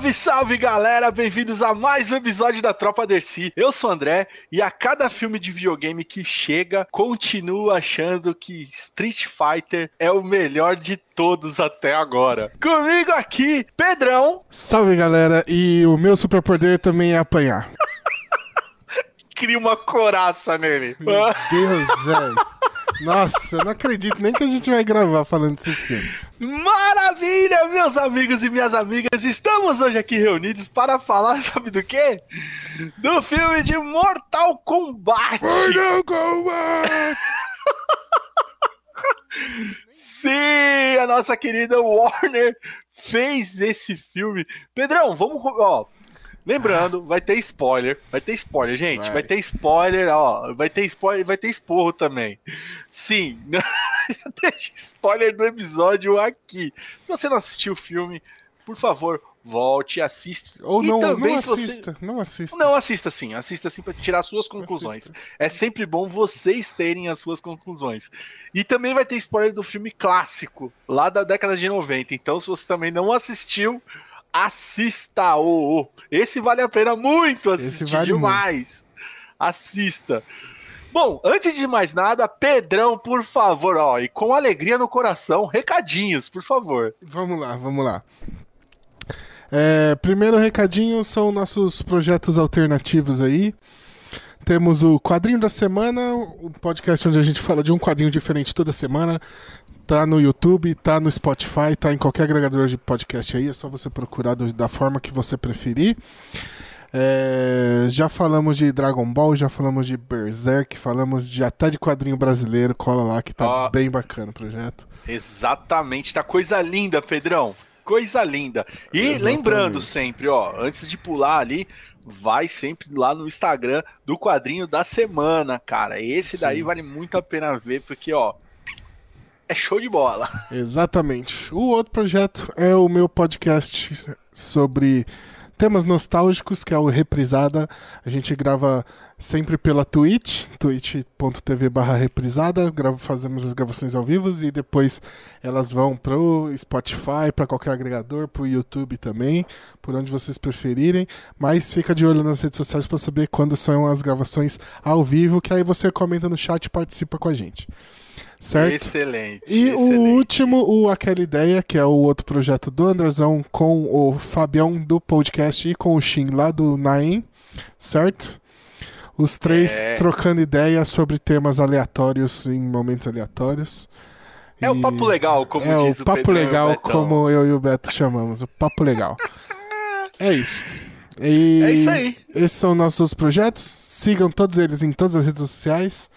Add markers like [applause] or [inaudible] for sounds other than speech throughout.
Salve, salve galera! Bem-vindos a mais um episódio da Tropa Dercy. Eu sou o André e a cada filme de videogame que chega, continuo achando que Street Fighter é o melhor de todos até agora. Comigo aqui, Pedrão. Salve galera, e o meu superpoder também é apanhar. [laughs] Cria uma coraça nele. Meu Deus, velho. [laughs] Nossa, eu não acredito nem que a gente vai gravar falando desse filme. Maravilha, meus amigos e minhas amigas. Estamos hoje aqui reunidos para falar, [laughs] sabe do quê? Do filme de Mortal Kombat. Mortal Kombat! Sim, a nossa querida Warner fez esse filme. Pedrão, vamos, ó, Lembrando, vai ter spoiler. Vai ter spoiler, gente. Vai, vai ter spoiler, ó. Vai ter spoiler, vai ter esporro também. Sim, [laughs] deixa spoiler do episódio aqui. Se você não assistiu o filme, por favor, volte, assista. Ou e não, também, não assista, você... não assista. Não assista sim, assista sim para tirar suas conclusões. Assista. É sempre bom vocês terem as suas conclusões. E também vai ter spoiler do filme clássico, lá da década de 90. Então, se você também não assistiu, assista o. Esse vale a pena muito assistir vale demais. Muito. Assista. Bom, antes de mais nada, Pedrão, por favor, ó, e com alegria no coração, recadinhos, por favor. Vamos lá, vamos lá. É, primeiro recadinho são nossos projetos alternativos aí. Temos o Quadrinho da Semana, o podcast onde a gente fala de um quadrinho diferente toda semana. Tá no YouTube, tá no Spotify, tá em qualquer agregador de podcast aí. É só você procurar do, da forma que você preferir. É, já falamos de Dragon Ball, já falamos de Berserk, falamos de até de quadrinho brasileiro. Cola lá que tá oh, bem bacana o projeto. Exatamente, tá coisa linda, Pedrão. Coisa linda. E Exatamente. lembrando sempre, ó, antes de pular ali, vai sempre lá no Instagram do quadrinho da semana, cara. Esse Sim. daí vale muito a pena ver, porque, ó, é show de bola. Exatamente. O outro projeto é o meu podcast sobre temas nostálgicos, que é o Reprisada. A gente grava sempre pela Twitch, twitch.tv barra reprisada, fazemos as gravações ao vivo e depois elas vão pro Spotify, para qualquer agregador, pro YouTube também, por onde vocês preferirem, mas fica de olho nas redes sociais para saber quando são as gravações ao vivo, que aí você comenta no chat e participa com a gente certo? Excelente. E excelente. o último, o Aquela Ideia, que é o outro projeto do Andrezão com o Fabião do podcast e com o Shin lá do Naem, certo? Os três é... trocando ideias sobre temas aleatórios em momentos aleatórios. É e... o papo legal, como é diz o papo Pedro legal, como eu e o Beto chamamos, o papo legal. [laughs] é isso. E é isso aí. Esses são nossos projetos. Sigam todos eles em todas as redes sociais.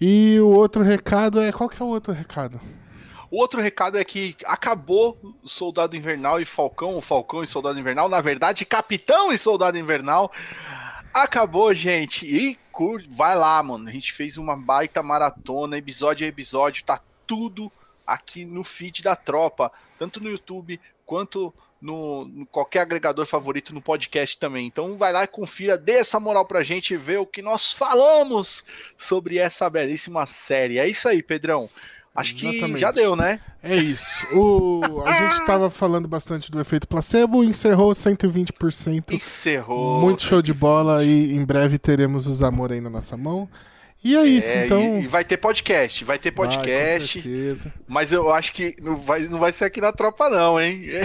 E o outro recado é. Qual que é o outro recado? O outro recado é que acabou Soldado Invernal e Falcão, o Falcão e Soldado Invernal, na verdade, Capitão e Soldado Invernal. Acabou, gente. E cur... vai lá, mano. A gente fez uma baita maratona, episódio a episódio, tá tudo aqui no feed da tropa, tanto no YouTube quanto no, no, qualquer agregador favorito no podcast também. Então vai lá e confira, dê essa moral pra gente e vê o que nós falamos sobre essa belíssima série. É isso aí, Pedrão. Acho Exatamente. que já deu, né? É isso. O, a gente [laughs] estava falando bastante do efeito placebo, encerrou 120%. Encerrou. Muito show de bola e em breve teremos os amor aí na nossa mão. E é isso, é, então. E, vai ter podcast, vai ter podcast. Vai, com certeza. Mas eu acho que não vai, não vai ser aqui na tropa, não, hein? [laughs]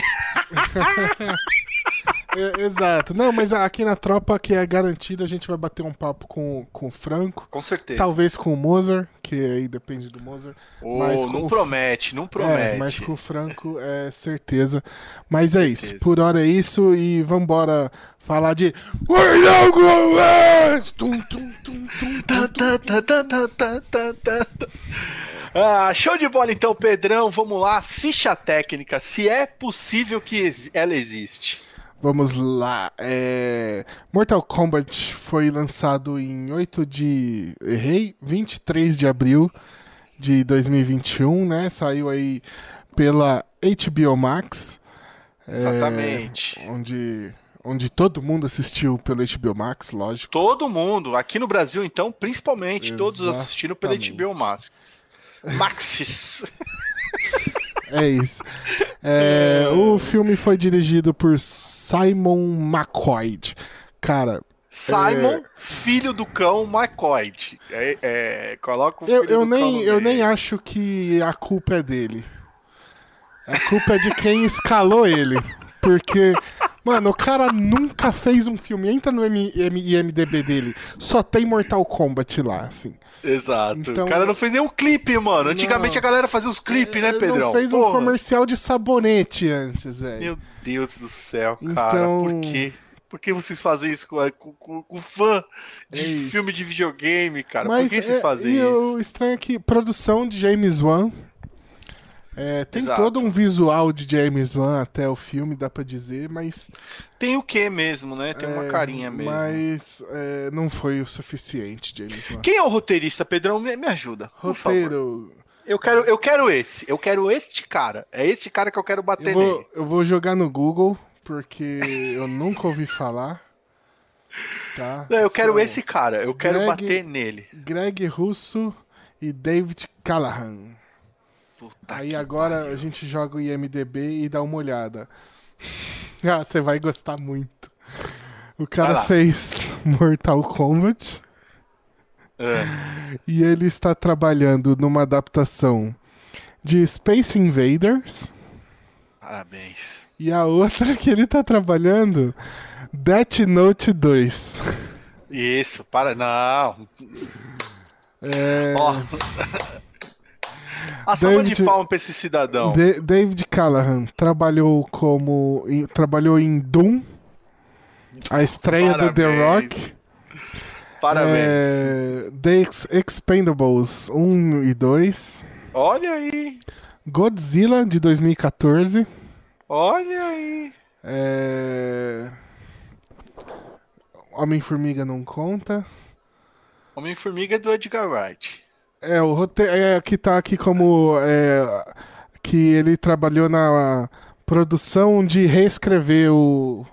é, exato. Não, mas aqui na tropa, que é garantido, a gente vai bater um papo com, com o Franco. Com certeza. Talvez com o Mozart, que aí depende do Mozart. Oh, mas não promete, não promete. É, mas com o Franco é certeza. Mas é certeza. isso. Por hora é isso e vambora falar de ah, show de bola então, Pedrão. Vamos lá, ficha técnica. Se é possível que ela existe. Vamos lá. É... Mortal Kombat foi lançado em 8 de. Errei? 23 de abril de 2021, né? Saiu aí pela HBO Max. Exatamente. É... Onde onde todo mundo assistiu pelo HBO Max, lógico. Todo mundo, aqui no Brasil então, principalmente, Exatamente. todos assistiram pelo HBO Max. Maxis. É isso. É, o filme foi dirigido por Simon McCoy. Cara, Simon, filho do cão McCoy. É, é, coloca o eu, filho eu do cão nem, no eu nem acho que a culpa é dele. A culpa é de quem escalou ele. Porque, mano, o cara nunca fez um filme. Entra no M- M- IMDB dele. Só tem Mortal Kombat lá, assim. Exato. Então- o cara não fez nenhum clipe, mano. Antigamente Não. a galera fazia os clipes, né, Ele Pedrão? não fez um Porra. comercial de sabonete antes, velho. Meu Deus do céu, cara. Então- Por quê? Por que vocês fazem isso com, com, com- fã de É filme de videogame, cara? Mas Por que vocês é, fazem e isso? o estranho é que produção de James Wan. É, tem Exato. todo um visual de James Wan até o filme, dá pra dizer, mas. Tem o que mesmo, né? Tem uma é, carinha mesmo. Mas é, não foi o suficiente, James Wan. Quem é o roteirista, Pedrão? Me, me ajuda. Roteiro. Eu quero, eu quero esse. Eu quero este cara. É este cara que eu quero bater Eu vou, nele. eu vou jogar no Google, porque [laughs] eu nunca ouvi falar. Tá? Não, eu quero São esse cara. Eu quero Greg- bater nele. Greg Russo e David Callahan. Puta Aí agora pariu. a gente joga o IMDB e dá uma olhada. [laughs] ah, você vai gostar muito. O cara fez Mortal Kombat É. e ele está trabalhando numa adaptação de Space Invaders Parabéns. e a outra que ele tá trabalhando, Death Note 2. Isso, para. Não. É, Ó. A salva de David- palma pra esse cidadão. Da- David Callahan trabalhou como em- trabalhou em Doom, a estreia do The Parabéns. Rock. Parabéns. É, The Ex- Expendables 1 e 2. Olha aí. Godzilla de 2014. Olha aí. É... Homem-Formiga não conta. Homem-Formiga é do Edgar Wright. É, o roteiro é, que tá aqui como. é, que ele trabalhou na produção de reescrever o,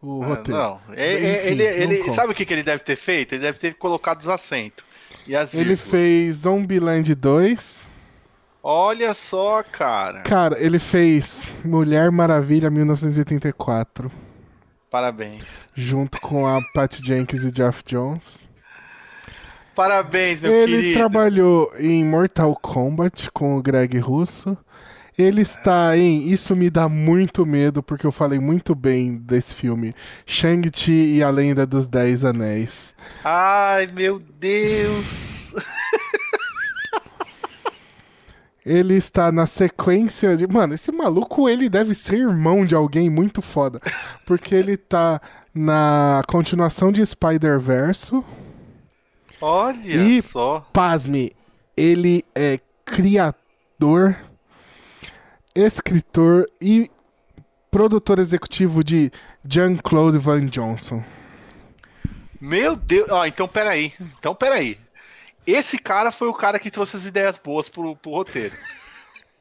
o Ah, roteiro. não. É- é- Enfim, ele, não ele- conta. sabe o que, que ele deve ter feito? Ele deve ter colocado os acentos. E as Ele vírgulas. fez Zombieland 2. Olha só, cara. Cara, ele fez Mulher Maravilha 1984. Parabéns. junto com a Pat Jenkins e Jeff Jones. Parabéns, meu Ele querido. trabalhou em Mortal Kombat com o Greg Russo. Ele está em Isso Me Dá Muito Medo, porque eu falei muito bem desse filme. Shang-Chi e a Lenda dos Dez Anéis. Ai, meu Deus. Ele está na sequência de. Mano, esse maluco ele deve ser irmão de alguém muito foda. Porque ele tá na continuação de Spider-Verse. Olha E- só. Pasme, ele é criador, escritor e produtor executivo de Jean-Claude Van Johnson. Meu Deus. Ó, então peraí. Então peraí. Esse cara foi o cara que trouxe as ideias boas pro, pro roteiro.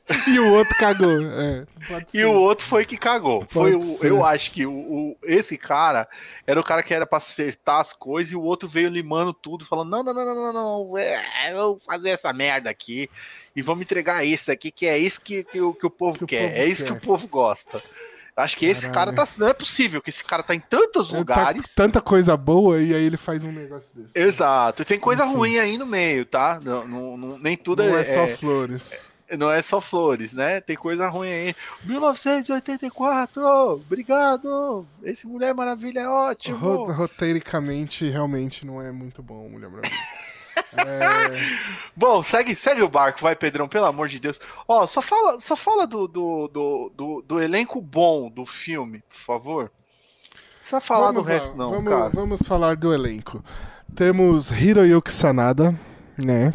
[laughs] E o outro cagou. É, E o outro foi que cagou. Foi o, eu acho que o, o- esse cara era o cara que era pra acertar as coisas e o outro veio limando tudo, falando: não, não, não, não, não, não, é, vamos fazer essa merda aqui e vamos entregar isso aqui, que é isso que, que, o, que o povo Que o quer, povo é isso quer. que o povo gosta. Acho que esse cara Caralho. tá. Não é possível que esse cara tá em tantos Ele tá lugares. com tanta coisa boa e aí ele faz um negócio desse. Exato, e tem coisa Enfim. ruim aí no meio, tá? Não, não- não- nem tudo Não é, é só é- flores. Não é só flores, né? Tem coisa ruim aí. 1984, obrigado. Esse Mulher Maravilha é ótimo. Ro- roteiricamente, realmente não é muito bom, Mulher Maravilha. [laughs] É, Bom, segue, segue o barco, vai, Pedrão, pelo amor de Deus. Ó, só fala, só fala do, do, do, do, do elenco bom do filme, por favor. Não precisa falar vamos do lá, resto, não, vamos, cara. vamos falar do elenco. Temos Hiroyuki Sanada, né?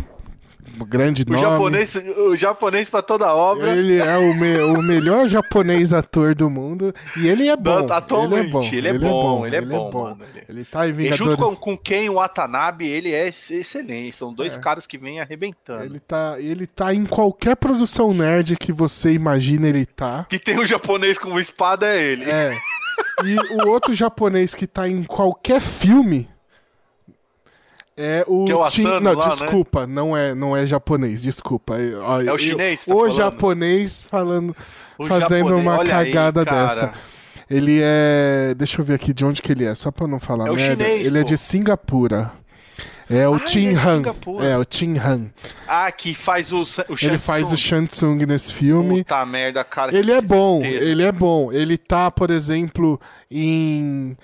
Grande O nome. japonês, o japonês pra toda obra. Ele é o, me- o melhor japonês ator do mundo. E ele é bom. Atualmente, ele é bom. ele é bom, ele é bom, mano, ele- tá em E junto Vingadores. com, com Ken Watanabe, ele é ex- excelente. São dois É. caras que vêm arrebentando. Ele tá, ele tá em qualquer produção nerd que você imagina ele tá. Que tem um japonês com uma espada é ele. É. E o outro japonês que tá em qualquer filme É o, Que é o Chin- Asano Não, lá, né? desculpa, não é, não é japonês, desculpa. Ó, É o chinês tá O falando? japonês falando, O fazendo japonês, uma aí, cagada cara. dessa. Ele é. Deixa eu ver aqui de onde que ele é, só pra não falar É o merda. chinês, ele é pô. de Singapura. É o Ah, Chin é de Han. É, o Chin Han. Ah, que faz o, o Ele faz o Shansung. Nesse filme. Puta merda, cara. Ele é bom, ele é bom. Ele tá, por exemplo, em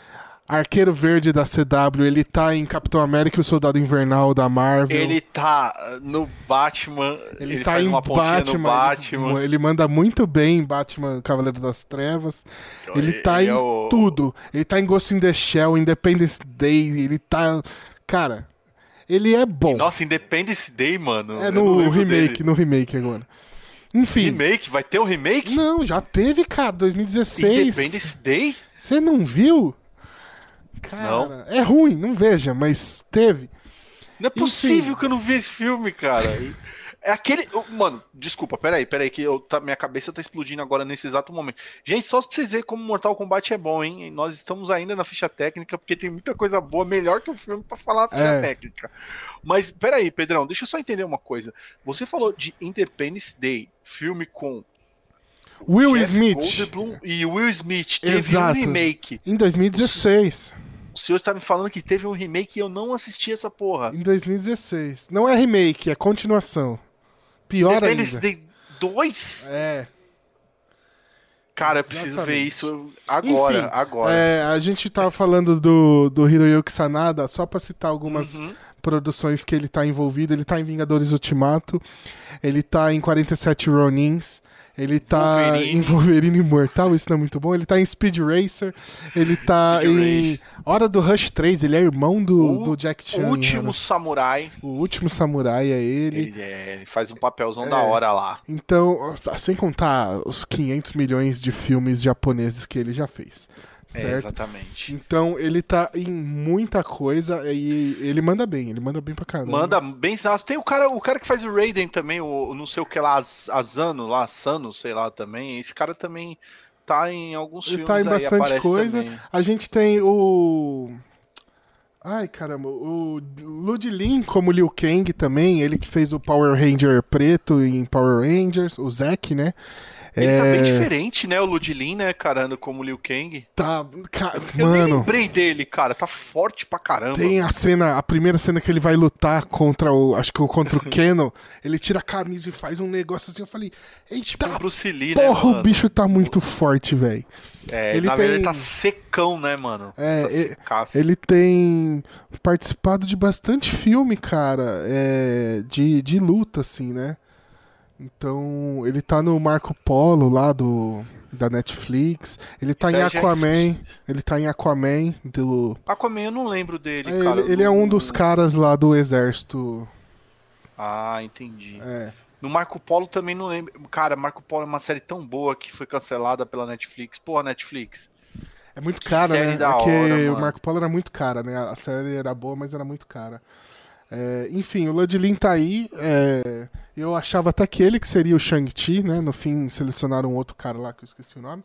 Arqueiro Verde da CW, ele tá em Capitão América e o Soldado Invernal da Marvel. Ele tá no Batman. Ele, tá faz em Batman, Batman. Ele, ele manda muito bem em Batman Cavaleiro das Trevas. Ele tá Ele em é o- tudo. Ele tá em Ghost in the Shell, Independence Day, ele tá. Cara, ele é bom. Nossa, Independence Day, mano. é no remake, dele. no remake agora. Enfim. Remake? Vai ter um remake? Não, já teve, cara, 2016. Independence Day? Você não viu? Cara, Não. é ruim, não veja, mas teve. Não é Enfim. possível que eu não vi esse filme, cara. [laughs] É aquele. Mano, desculpa, peraí, peraí, que eu, tá- minha cabeça tá explodindo agora nesse exato momento. Gente, só pra vocês verem como Mortal Kombat é bom, hein? Nós estamos ainda na ficha técnica, porque tem muita coisa boa, melhor que o filme pra falar a ficha É. técnica. Mas peraí, Pedrão, deixa eu só entender uma coisa. Você falou de Independence Day, filme com Will Jeff Smith, Goldblum e Will Smith. Teve Exato. um remake. em 2016. O senhor está me falando que teve um remake e eu não assisti essa porra. Em 2016. Não é remake, é continuação. Pior ainda. Day 2? É. Cara, eu preciso ver Exatamente. isso agora, Enfim, agora. É, a gente tava falando do, do Hiroyuki Sanada, só pra citar algumas Uhum. produções que ele tá envolvido. Ele tá em Vingadores Ultimato, ele tá em 47 Ronins, ele tá Wolverine. em Wolverine Imortal, isso não é muito bom. Ele tá em Speed Racer, ele tá Speed em Hora do Rush 3, ele é irmão do, O do Jack O Chan. em último Hora- samurai, o último samurai é ele. ele, é, ele faz um papelzão É. da hora lá. Então, sem contar os 500 milhões de filmes japoneses que ele já fez. É, Certo? exatamente. Então ele tá em muita coisa e ele manda bem, ele manda bem pra caramba. Manda bem. Tem o cara, o cara que faz o Raiden também, o o não sei o que lá, Az- Asano, lá, Sano, sei lá também. Esse cara também tá em alguns Ele filmes tá em bastante coisa. também. A gente tem o. Ai, caramba, o Ludlin como Liu Kang também, ele que fez o Power Ranger preto em Power Rangers, o Zack, né? Ele tá bem É, diferente, né? O Ludlin, né, caramba, como Liu Kang. Tá, ca- Eu mano, lembrei dele, cara. Tá forte pra caramba. tem a cena, a primeira cena que ele vai lutar contra o, acho que o- contra o [laughs] Keno, ele tira a camisa e faz um negócio assim, eu falei, eita, Tipo o Bruce Lee, né, porra, o mano? bicho tá muito forte, velho. É, ele verdade, tem- ele tá secão, né, mano? É, tá. Ele tem participado de bastante filme, cara, é, de, de luta, assim, né? Então, ele tá no Marco Polo lá do da Netflix. Ele tá Isso em Aquaman. Ele tá em Aquaman do. Aquaman eu não lembro dele, É, cara. ele, ele é um dos caras lá do exército. Ah, entendi. É. No Marco Polo também não lembro. Cara, Marco Polo é uma série tão boa que foi cancelada pela Netflix. Porra, Netflix. É muito cara, né? da é que hora, o. Marco Polo era muito cara, né? A série era boa, mas era muito cara. É, enfim, o Ludlin tá aí. é, eu achava até que ele que seria o Shang-Chi, né? No fim, selecionaram um outro cara lá que eu esqueci o nome.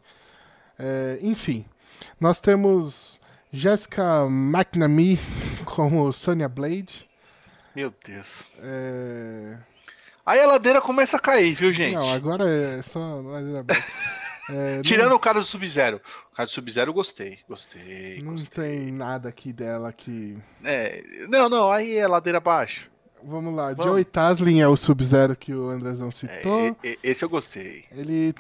É, enfim, nós temos Jessica McNamee [laughs] como Sonya Blade. Meu Deus. É, Aí a ladeira começa a cair, viu, gente? Não, agora é só. [laughs] É, não- Tirando o cara do Sub-Zero. O cara do Sub-Zero eu gostei. Gostei. Não gostei. tem nada aqui dela que. É, não, não, aí é ladeira abaixo. Vamos lá, Vamos. Joey Taslin é o Sub-Zero que o Andrezão É, citou. e- esse eu gostei. Ele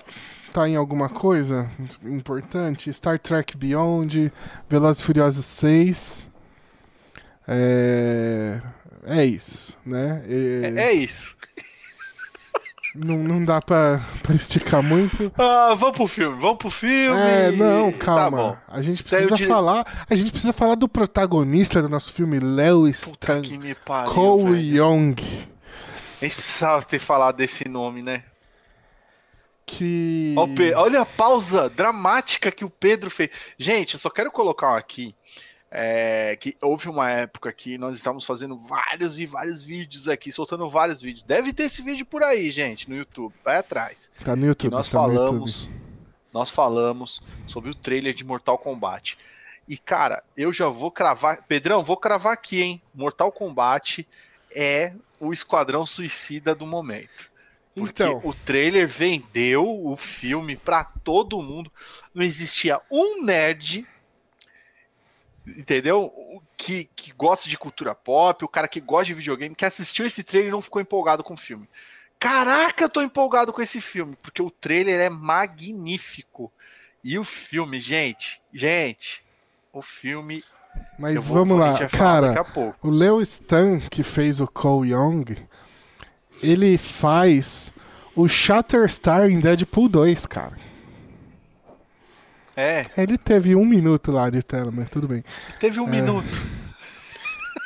tá em alguma coisa importante? Star Trek Beyond, Velozes e Furiosos 6. É... É isso, né? É, é isso. Não, não dá pra, pra esticar muito. Ah, vamos pro filme, vamos pro filme. É, não, Tá calma. bom. a gente precisa dire- falar. A gente precisa falar do protagonista do nosso filme, me pariu, Cole. Young. A gente precisava ter falado desse nome, né? Que. Olha a pausa dramática que o Pedro fez. Gente, eu só quero colocar aqui é, que houve uma época que nós estávamos fazendo vários e vários vídeos aqui, soltando vários vídeos. Deve ter esse vídeo por aí, gente, no YouTube. Vai atrás. Tá no YouTube. nós tá no falamos, YouTube. nós falamos sobre o trailer de Mortal Kombat. E, cara, eu já vou cravar. Pedrão, vou cravar aqui, hein? Mortal Kombat é o esquadrão suicida do momento. Porque Então. o trailer vendeu o filme pra todo mundo. Não existia um nerd, entendeu? O Que, que gosta de cultura pop, o cara que gosta de videogame, que assistiu esse trailer e não ficou empolgado com o filme. Caraca, eu tô empolgado com esse filme, porque o trailer é magnífico. E o filme, gente, gente, o filme. Mas vou- vamos lá, cara. O Leo Stan, que fez o Cole Young, ele faz o Shatterstar em Deadpool 2, cara. É, Ele teve um minuto lá de tela, mas tudo bem. teve um É. minuto.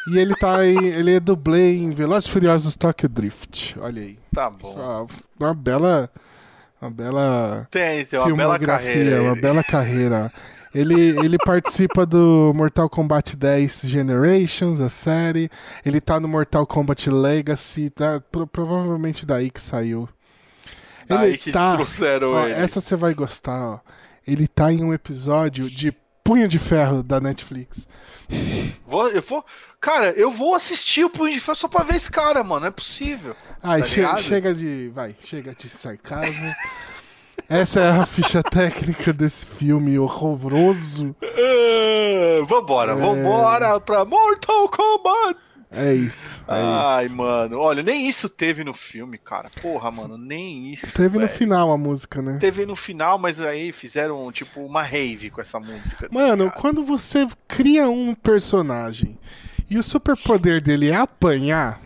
E ele tá em. ele é dublê em Velozes e Furiosos Tokyo Drift. Olha aí. Tá bom. Só uma bela. Uma bela Tem, tem uma bela carreira. uma ele. bela carreira. Ele, ele participa do Mortal Kombat 10 Generations, a série. Ele tá no Mortal Kombat Legacy, tá? Pro- provavelmente daí que saiu. Daí ele que tá. trouxeram ó, ele. essa você vai gostar, ó. Ele tá em um episódio de Punho de Ferro da Netflix. Vou, eu vou. Cara, eu vou assistir o Punho de Ferro só pra ver esse cara, mano. Não é possível. Ai, Tá che- chega de. Vai, chega de sarcasmo. Essa é a ficha [laughs] técnica desse filme horroroso. Ah, vambora, É. vambora pra Mortal Kombat. É isso. É Ai, isso. mano. Olha, nem isso teve no filme, cara. Porra, mano, nem isso. Teve no velho. final a música, né? Teve no final, mas aí fizeram, tipo, uma rave com essa música. tá Mano, ligado? quando você cria um personagem e o superpoder dele é apanhar,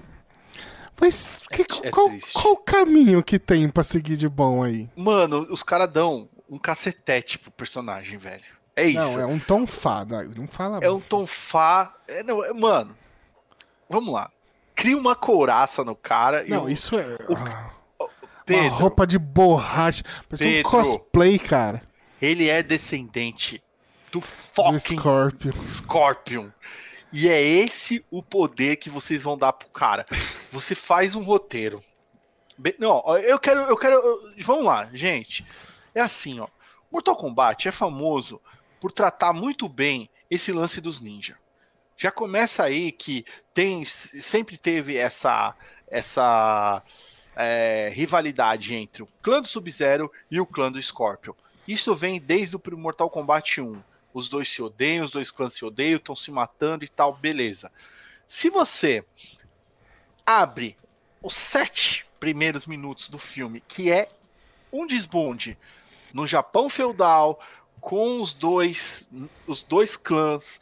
mas que- é qual, triste. qual o caminho que tem pra seguir de bom aí? Mano, os caras dão um cacetete pro personagem, velho. É isso. Não, é um tom fada. Não fala. É um tom fá. É, não, é- mano, vamos lá. Cria uma couraça no cara e Não, o isso é. ah, Pedro, Uma roupa de borracha. Parece um Pedro. cosplay, cara. ele é descendente do Do fucking Scorpion. Scorpion. E é esse o poder que vocês vão dar pro cara. Você faz um roteiro. Não, eu quero, eu quero. eu- Vamos lá, gente. É assim, ó. Mortal Kombat é famoso por tratar muito bem esse lance dos ninja. Já começa aí que tem sempre teve essa essa é, rivalidade entre o clã do Sub-Zero e o clã do Scorpion. Isso vem desde o Mortal Kombat 1 os dois se odeiam, os dois clãs se odeiam, estão se matando e tal, beleza. Se você abre os sete primeiros minutos do filme, que é um desbonde no Japão feudal, com os dois, os dois clãs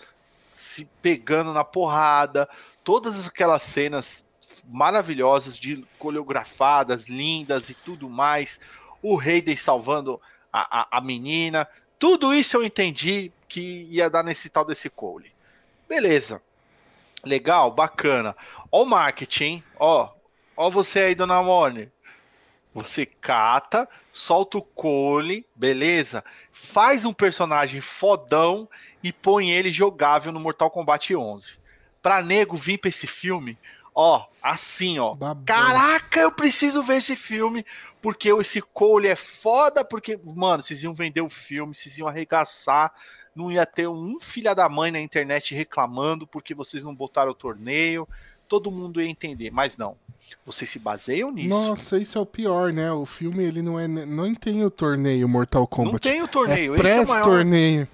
se pegando na porrada, todas aquelas cenas maravilhosas de coreografadas, lindas e tudo mais, o Raiden salvando a, a, a menina, tudo isso eu entendi que ia dar nesse tal desse Cole. Beleza. Legal, bacana. Ó o marketing, ó. Ó você aí, dona Mone. Você cata, solta o Cole, beleza? Faz um personagem fodão e põe ele jogável no Mortal Kombat 11. Pra nego vir pra esse filme, ó, assim, ó. Babão. Caraca, eu preciso ver esse filme, porque esse Cole é foda, porque, mano, vocês iam vender o filme, vocês iam arregaçar, não ia ter um filha da mãe na internet reclamando porque vocês não botaram o torneio, todo mundo ia entender, mas não. Vocês se baseiam nisso. Nossa, isso é o pior, né? O filme ele não é não tem o torneio Mortal Kombat. não tem o torneio, é é pré-torneio.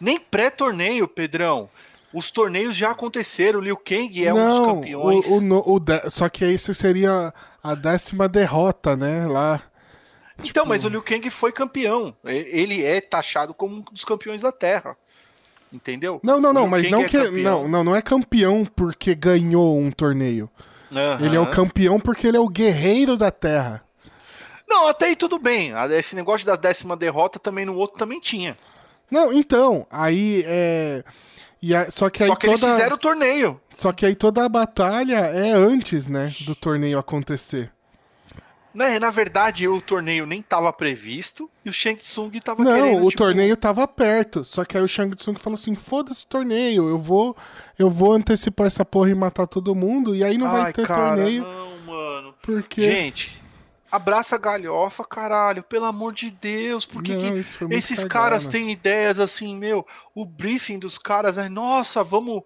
Nem pré-torneio, Pedrão. Os torneios já aconteceram, o Liu Kang é um dos não, campeões. o, o, o de- só que esse seria a décima derrota, né? Lá. Então, tipo- mas o Liu Kang foi campeão. Ele é taxado como um dos campeões da Terra. Entendeu? Não, não, não, mas não é que campeão. não, não, não é campeão porque ganhou um torneio. Aham. Ele é o campeão porque ele é o guerreiro da Terra. Não, até aí tudo bem. Esse negócio da décima derrota também no outro também tinha. Não, então, aí é e a- só que aí Só que toda eles fizeram o torneio. só que aí toda a batalha é antes, né, do torneio acontecer. Né? Na verdade, o torneio nem estava previsto e o Shang Tsung tava querendo. Não, o tipo, torneio tava perto. Só que aí o Shang Tsung falou assim: foda-se o torneio, eu vou, eu vou antecipar essa porra e matar todo mundo, e aí não vai Ai, ter cara, torneio, Não, mano. porque. Gente, Abraça a galhofa, caralho, pelo amor de Deus, porque Não, que esses caras têm ideias assim, meu, o briefing dos caras é, nossa, vamos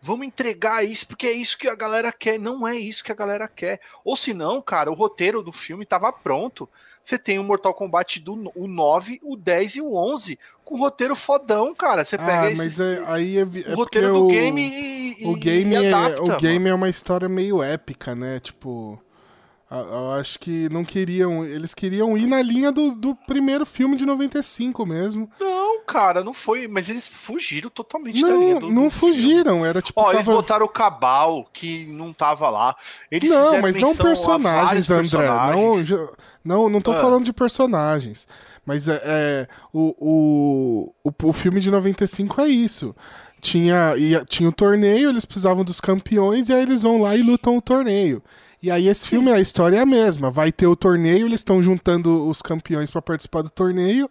vamos entregar isso porque é isso que a galera quer, não é isso que a galera quer. Ou se não, cara, o roteiro do filme tava pronto. Você tem o Mortal Kombat do o 9, o 10 e o 11 com roteiro fodão, cara. Você pega Ah, esses, mas é, aí é, é o roteiro do o, game e, o game e é, adapta, o mano. game é uma história meio épica, né? Tipo, eu acho que não queriam, eles queriam ir na linha do, do primeiro filme de 95 mesmo. Não, cara, não foi, mas eles fugiram totalmente da linha Não, do, não do filme. fugiram, era tipo Ó, eles tava- botaram o Cabal, que não tava lá. Eles Não, mas não personagens, André. Não, personagens. já- não, não tô Ah. falando de personagens. Mas é, é, o, o, o, o filme de 95 é isso. Tinha, ia, tinha o torneio, eles precisavam dos campeões, e aí eles vão lá e lutam o torneio. E aí esse filme, a história é a mesma. Vai ter o torneio, eles estão juntando os campeões pra participar do torneio.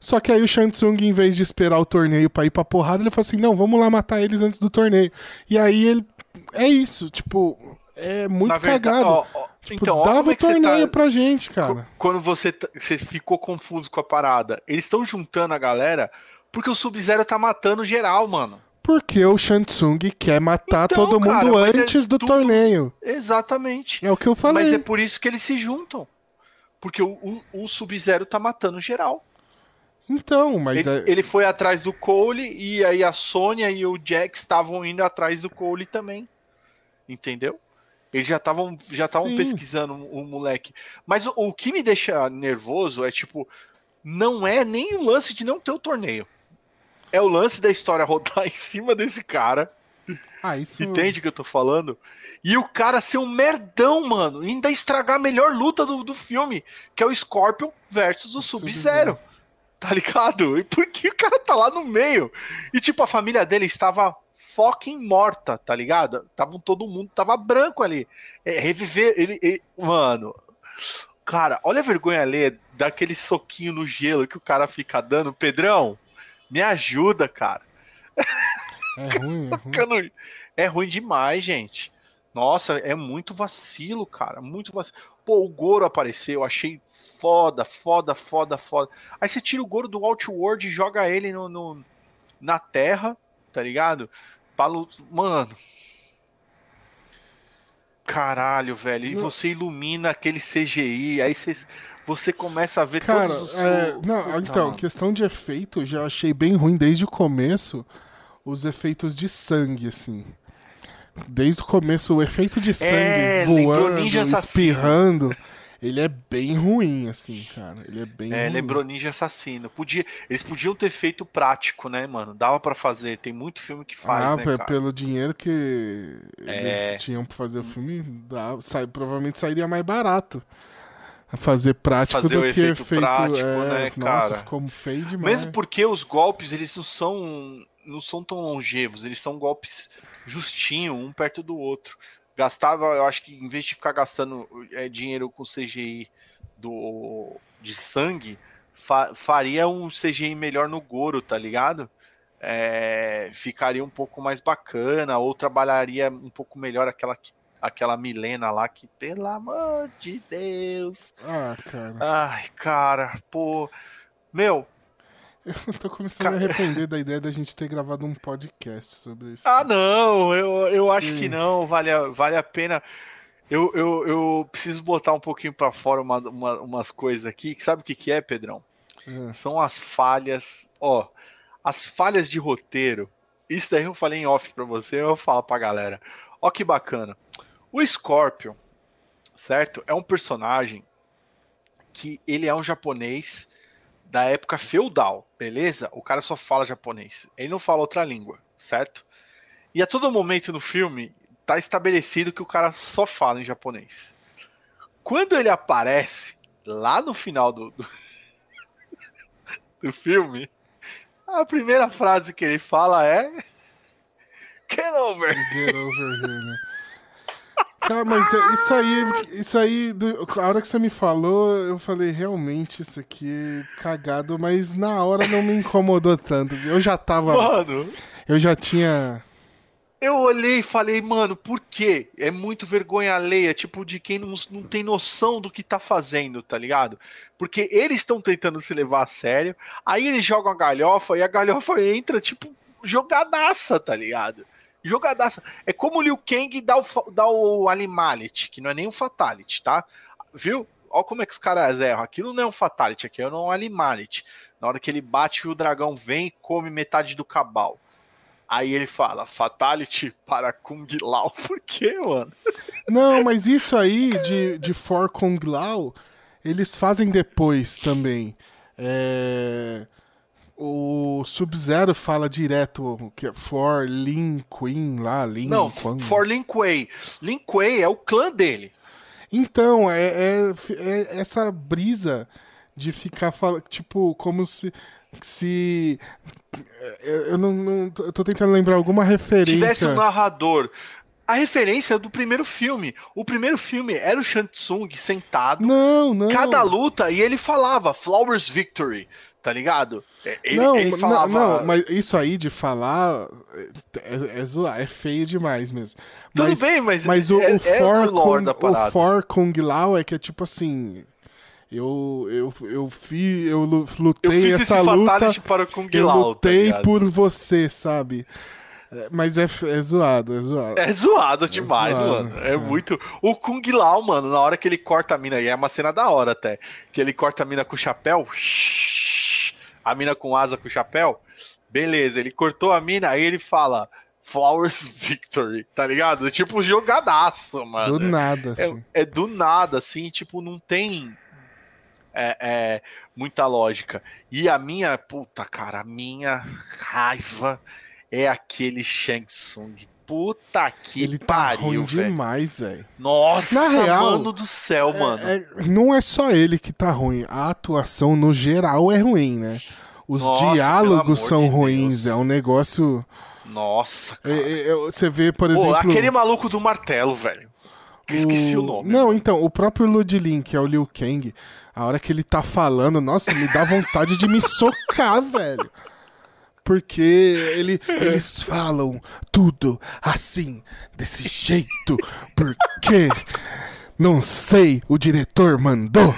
Só que aí o Shang Tsung, em vez de esperar o torneio pra ir pra porrada, ele falou assim: não, vamos lá matar eles antes do torneio. E aí ele. É isso, tipo, é muito verdade, cagado. ó, ó, Tipo, então, dava o é que você torneio tá... pra gente, cara. Quando você, tá- você ficou confuso com a parada, eles estão juntando a galera porque o Sub-Zero tá matando geral, mano. Porque o Shansung quer matar Então, todo cara, mundo mas é antes do tudo- torneio. Exatamente. É o que eu falei. Mas é por isso que eles se juntam. Porque o, o, o Sub-Zero tá matando geral. Então, mas ele, é... ele foi atrás do Cole e aí a Sônia e o Jax estavam indo atrás do Cole também. Entendeu? Eles já estavam já estavam Sim. pesquisando o, o moleque. Mas o, o que me deixa nervoso é tipo, não é nem o lance de não ter o torneio. É o lance da história rodar [laughs] em cima desse cara. Ah, isso... Entende o que eu tô falando? E o cara ser um merdão, mano. Ainda estragar a melhor luta do, do filme, que é o Scorpion versus o Sub-Zero. Tá ligado? E por que o cara tá lá no meio? E tipo, a família dele estava fucking morta, tá ligado? Tava todo mundo, tava branco ali. É, reviver, ele, ele- Mano. Cara, olha a vergonha ali daquele soquinho no gelo que o cara fica dando. Pedrão, me ajuda, cara. É ruim, é ruim. Sacando- É ruim demais, gente. Nossa, é muito vacilo, cara. Muito vacilo. Pô, o Goro apareceu, achei foda, foda, foda, foda. Aí você tira o Goro do Outworld e joga ele no, no- na Terra, tá ligado? Pra lu- Mano. Caralho, velho. E Não. você ilumina aquele CGI, aí você, você começa a ver Cara, todos os. é, não, então, questão de efeito, eu já achei bem ruim desde o começo os efeitos de sangue, assim. Desde o começo, o efeito de sangue É, voando, espirrando, ele é bem ruim, assim, cara. Ele é bem É, ruim. lembrou Ninja Assassino. Podia, eles podiam ter feito prático, né, mano? Dava pra fazer. Tem muito filme que faz, ah, né, cara? pelo dinheiro que eles É. tinham pra fazer o filme, dá, sai, provavelmente sairia mais barato. Fazer prático Fazer do o que efeito prático, é, né, nossa, cara? ficou feio demais. Mesmo porque os golpes, eles não são não são tão longevos, eles são golpes justinho, um perto do outro. Gastava, eu acho que em vez de ficar gastando é, dinheiro com CGI do de sangue, fa- faria um CGI melhor no Goro, tá ligado? É, ficaria um pouco mais bacana, ou trabalharia um pouco melhor aquela que- aquela Milena lá que, pelo amor de Deus. Ah, cara. Ai, cara, pô. Meu, [laughs] Eu tô começando a Ca- arrepender da ideia da gente ter gravado um podcast sobre isso. Ah, não, eu, eu acho que não, vale a, vale a pena. Eu, eu, eu preciso botar um pouquinho pra fora uma, uma- umas coisas aqui. Sabe o que, que é, Pedrão? É. São as falhas, ó, as falhas de roteiro. Isso daí eu falei em off pra você, eu falo pra galera. Ó que bacana. O Scorpion, certo? É um personagem que ele é um japonês da época feudal, beleza? O cara só fala japonês. Ele não fala outra língua, certo? E a todo momento no filme tá estabelecido que o cara só fala em japonês. Quando ele aparece lá no final do, do, [laughs] do filme, a primeira frase que ele fala é Get over! Get over here, né? Cara, mas é- isso aí, isso aí, a hora que você me falou, eu falei, realmente, isso aqui é cagado, mas na hora não me incomodou tanto. Eu já tava, Mano, eu já tinha Eu olhei e falei, mano, por quê? É muito vergonha alheia, tipo, de quem não, não tem noção do que tá fazendo, tá ligado? Porque eles estão tentando se levar a sério, aí eles jogam a galhofa e a galhofa entra, tipo, jogadaça, tá ligado? Jogadaça. É como o Liu Kang dá o, dá o Animality, que não é nem um Fatality, tá? Viu? Olha como é que os caras erram. Aquilo não é um Fatality, aqui é um Animality. Na hora que ele bate, o dragão vem e come metade do cabal. Aí ele fala, Fatality para Kung Lao. [laughs] Por quê, mano? Não, mas isso aí de, de For Kung Lao, eles fazem depois também. É... O Sub-Zero fala direto que é For Lin Queen lá, Lin Não, Quan. For Lin Kuei. Lin Kuei é o clã dele. Então, é, é, é essa brisa de ficar falando, tipo, como se se eu não, não eu tô tentando lembrar alguma referência. Tivesse um narrador. A referência é do primeiro filme. O primeiro filme era o Shang Tsung sentado. Não, não. Cada luta e ele falava Flowers Victory, tá ligado? Ele, não, ele falava... não, não, mas isso aí de falar é, é, zoar, é feio demais mesmo. Tudo mas, bem, mas, mas o, é, o, For, é lore Kung, o For Kung Lao é que é tipo assim. Eu, eu, eu, fi, eu lu- Eu lutei fiz essa luta. para o Kung Eu Lao, tá lutei ligado? por você, sabe? É, Mas é, é zoado, é zoado. É zoado demais, zoado, mano. É, é. muito. O Kung Lao, mano, na hora que ele corta a mina, e é uma cena da hora até, que ele corta a mina com o chapéu, a mina com asa com chapéu, beleza, ele cortou a mina, aí ele fala Flowers Victory, tá ligado? Tipo, jogadaço, mano. Do nada, assim. É, é do nada, assim, tipo, não tem é, é, muita lógica. E a minha, puta, cara, a minha raiva é aquele Shang Tsung. Puta que Ele tá pariu, ruim velho. demais, velho. Nossa, Na real, mano do céu, mano. É- não é só ele que tá ruim. A atuação, no geral, é ruim, né? Os Nossa, diálogos são de ruins. Deus. É um negócio. Nossa, é- cara. é- é- você vê, por Pô, exemplo. aquele maluco do martelo, velho. Esqueci o, nome. Não, então, o próprio Ludlin, que é o Liu Kang, a hora que ele tá falando, nossa, me dá vontade de me socar, [laughs] velho. Porque ele, eles falam tudo assim, desse jeito, porque não sei, o diretor mandou.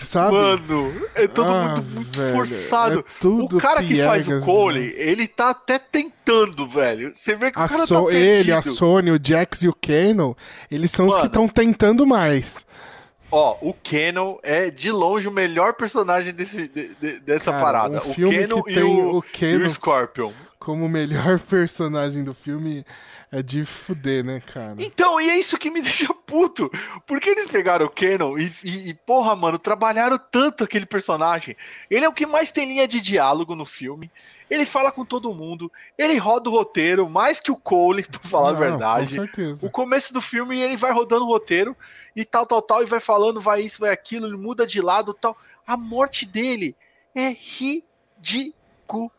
Sabe? Mano, é todo Ah, mundo muito velho, forçado. é o cara que faz o piegas, Cole, ele tá até tentando, velho. Você vê que A o cara So- tá ele, a perdido. Sony, o Jax e o Canon, eles são os que Mano. estão tentando mais. Ó, o Canon é de longe o melhor personagem desse, de- de- dessa Cara, parada. um o que e o, o e Canon- o Scorpion. Como o melhor [laughs] personagem do filme é de fuder, né, cara? Então, e é isso que me [laughs] deixa puto. Porque eles pegaram o Canon e, e, e, porra, mano, trabalharam tanto aquele personagem. Ele é o que mais tem linha de diálogo no filme. Ele fala com todo mundo. Ele roda o roteiro, mais que o Cole, [laughs] pra falar a Não, verdade. Com certeza. O começo do filme ele vai rodando o roteiro e tal, tal, tal, e vai falando, vai isso, vai aquilo, ele muda de lado tal. A morte dele é ridícula,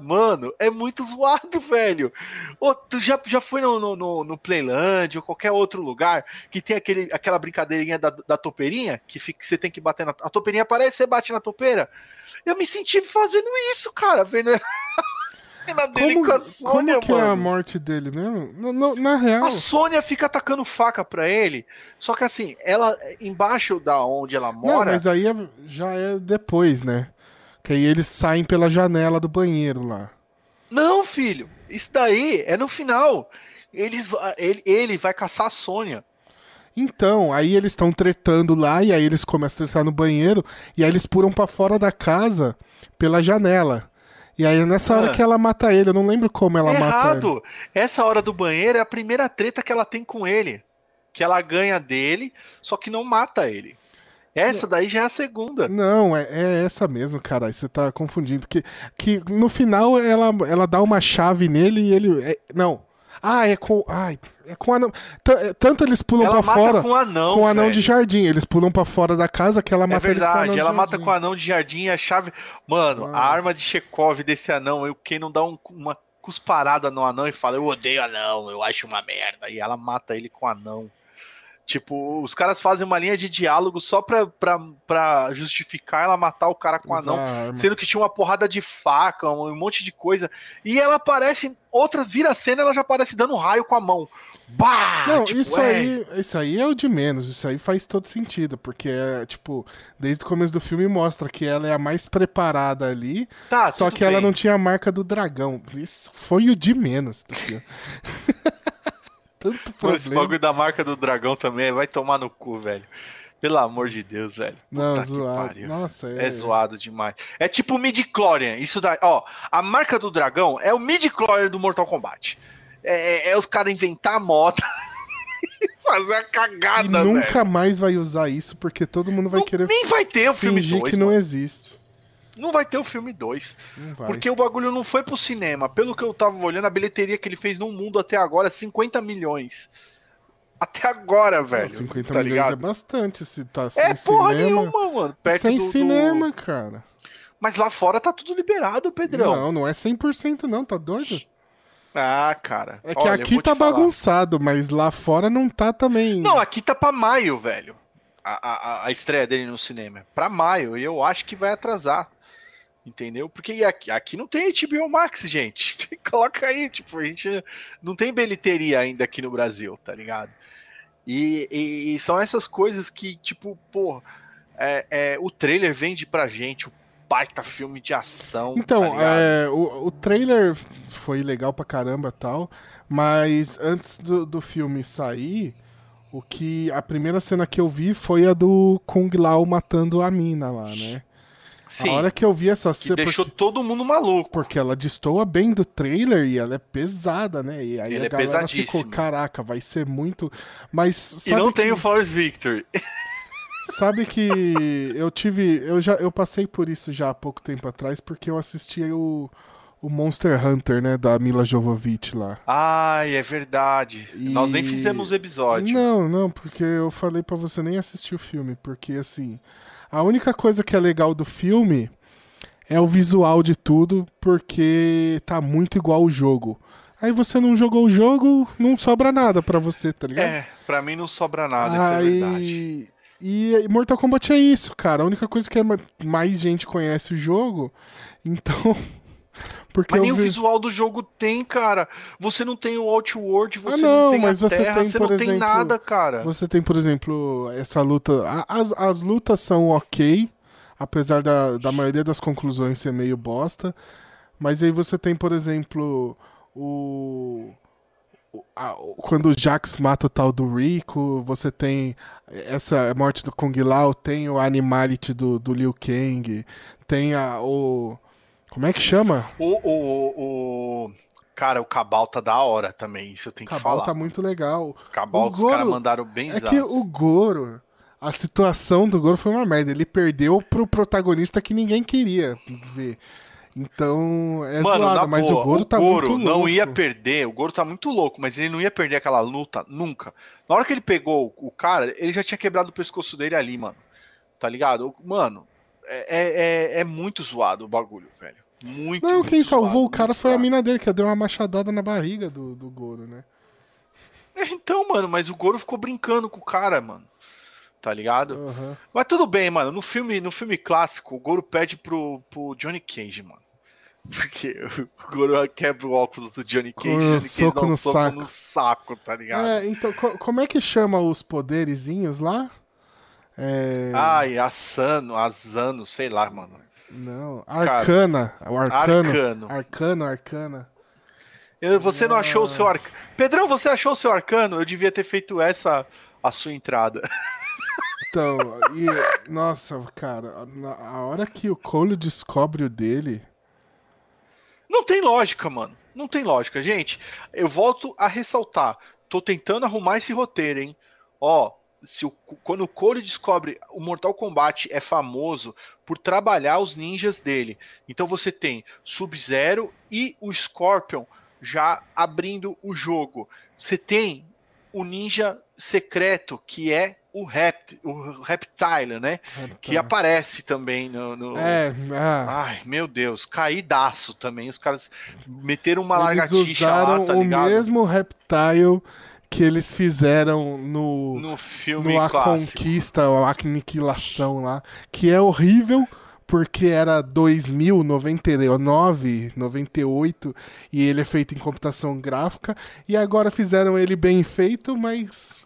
mano. É muito zoado, [laughs] velho. Ô, tu já, já foi no, no, no, no Playland ou qualquer outro lugar que tem aquele, aquela brincadeirinha da, da topeirinha que, fica, que você tem que bater na. A topeirinha aparece, você bate na topeira. Eu me senti fazendo isso, cara, vendo [laughs] cena dele Como, com a Sônia, como que é a mano. morte dele mesmo? No- no- na real, A Sônia fica atacando faca pra ele, só que assim, ela embaixo da onde ela não, mora, mas aí é- já é depois, né? Que aí eles saem pela janela do banheiro lá. não, filho, isso daí é no final. Eles, ele, ele vai caçar a Sônia. Então, aí eles estão tretando lá e aí eles começam a tretar no banheiro e aí eles pulam pra fora da casa pela janela. E aí é nessa hora Ah. que ela mata ele, eu não lembro como ela mata ele. Errado. Essa hora do banheiro é a primeira treta que ela tem com ele, que ela ganha dele, só que não mata ele. Essa daí já é a segunda. Não, é, é essa mesmo, cara. Você tá confundindo. Que, que no final ela, ela dá uma chave nele e ele. é- não. Ah, é com. Ai, é com anão. T- é, Tanto eles pulam ela pra mata fora com anão. com anão velho. de jardim. Eles pulam pra fora da casa que ela É mata ele com o anão verdade, de ela mata jardim. com anão de jardim e a chave. Mano, Nossa. a arma de Chekhov desse anão, eu quem não dá um- uma cusparada no anão e fala, eu odeio anão, eu acho uma merda. E ela mata ele com anão. Tipo, os caras fazem uma linha de diálogo só pra, pra, pra justificar ela matar o cara com a anão. Sendo que tinha uma porrada de faca, um monte de coisa. E ela aparece, outra vira a cena, ela já aparece dando raio com a mão. Bah! Não, tipo, isso, é... aí, isso aí é o de menos. Isso aí faz todo sentido. Porque, é, tipo, desde o começo do filme mostra que ela é a mais preparada ali. Tá, só que bem. ela não tinha a marca do dragão. Isso foi o de menos do filme. [laughs] Tanto problema. Esse bagulho da marca do dragão também vai tomar no cu, velho. Pelo amor de Deus, velho. Não, Puta zoado. Nossa, é... é zoado demais. É tipo o midi-chlorian. Isso daí, ó, a marca do dragão é o midi-chlorian do Mortal Kombat. É, é, é os caras inventar a moto [laughs] fazer a cagada, e nunca velho. mais vai usar isso porque todo mundo vai não, querer nem vai ter o filme 2, que mano. não existe. Não vai ter o filme 2. Porque o bagulho não foi pro cinema. Pelo que eu tava olhando, a bilheteria que ele fez no mundo até agora é 50 milhões. Até agora, velho. 50 tá milhões ligado? é bastante se tá sem é porra cinema. nenhuma, mano. Perto sem do, cinema, do... cara. Mas lá fora tá tudo liberado, Pedrão. Não, não é 100% não, tá doido? Ah, cara. É que Olha, aqui tá bagunçado, mas lá fora não tá também. Não, aqui tá pra maio, velho. A, a, a estreia dele no cinema. Pra maio. E eu acho que vai atrasar. Entendeu? Porque aqui, aqui não tem HBO Max, gente. [laughs] Coloca aí, tipo, a gente não tem bilheteria ainda aqui no Brasil, tá ligado? E, e, e são essas coisas que, tipo, pô, é, é, o trailer vende pra gente o baita filme de ação. Então, tá é, o, o trailer foi legal pra caramba tal, mas antes do, do filme sair, o que a primeira cena que eu vi foi a do Kung Lao matando a mina lá, né? Sim. A hora que eu vi essa cena. deixou porque, todo mundo maluco. Porque ela destoa bem do trailer e ela é pesada, né? E aí Ele a é galera ficou, caraca, vai ser muito. Mas. e não que... tem o Force Victor. [laughs] Sabe que eu tive. Eu já eu passei por isso já há pouco tempo atrás, porque eu assisti o, o Monster Hunter, né? Da Mila Jovovich lá. Ai, é verdade. E... Nós nem fizemos episódio. Não, não, porque eu falei para você nem assistir o filme, porque assim. A única coisa que é legal do filme é o visual de tudo, porque tá muito igual o jogo. Aí você não jogou o jogo, não sobra nada para você, tá ligado? É, pra mim não sobra nada, Aí... isso é verdade. E Mortal Kombat é isso, cara. A única coisa que é mais gente conhece o jogo, [laughs] então. Porque mas nem vi... o visual do jogo tem, cara. Você não tem o Outworld, você ah, não, não tem mas a você terra, tem, você não exemplo, tem nada, cara. Você tem, por exemplo, essa luta. As, as lutas são ok, apesar da, da maioria das conclusões ser meio bosta. Mas aí você tem, por exemplo, o. Quando o Jax mata o tal do Rico, você tem essa morte do Kung Lao, tem o Animality do, do Liu Kang, tem a, o como é que chama? O, o, o... Cara, o Cabal tá da hora também, isso eu tenho Cabal que falar. Cabal tá muito legal. Cabal o que Goro... os caras mandaram bem É que o Goro, a situação do Goro foi uma merda. Ele perdeu pro protagonista que ninguém queria ver. Então, é Mano, zoado, mas boa, o Goro tá o Goro muito louco. não ia perder, o Goro tá muito louco, mas ele não ia perder aquela luta nunca. Na hora que ele pegou o cara, ele já tinha quebrado o pescoço dele ali, mano. Tá ligado? Mano, é, é, é muito zoado o bagulho, velho. Muito. Não, muito quem salvou o cara foi zoado. a mina dele, que deu uma machadada na barriga do, do Goro, né? É, então, mano, mas o Goro ficou brincando com o cara, mano. Tá ligado? Uhum. Mas tudo bem, mano. No filme, no filme clássico, o Goro pede pro, pro Johnny Cage, mano. Porque o Goro quebra o óculos do Johnny Cage, Com Johnny soco Cage dá um no soco saco. no saco, tá ligado? É, então, co como é que chama os poderizinhos lá? É... Ai, Asano, Asano, sei lá, mano. Não, Arcana. Cara, o Arcano. Arcano. Arcano, Arcana. Eu, você Nossa. não achou o seu arcano. Pedrão, você achou o seu arcano? Eu devia ter feito essa a sua entrada. [laughs] Então, e, nossa, cara, a hora que o Cole descobre o dele. Não tem lógica, mano. Não tem lógica. Gente, eu volto a ressaltar. Tô tentando arrumar esse roteiro, hein? Ó, se o, quando o Cole descobre o Mortal Kombat é famoso por trabalhar os ninjas dele. Então você tem Sub-Zero e o Scorpion já abrindo o jogo. Você tem o ninja secreto que é o, Rept, o Reptile, né? Reptile. Que aparece também no. no... É, é, Ai, meu Deus, caídaço também. Os caras meteram uma Eles lagartixa usaram lá, tá ligado? O mesmo Reptile que eles fizeram no, No filme no A clássico. Conquista, a Aniquilação lá, que é horrível porque era 2000, 99, 98 e ele é feito em computação gráfica e agora fizeram ele bem feito, mas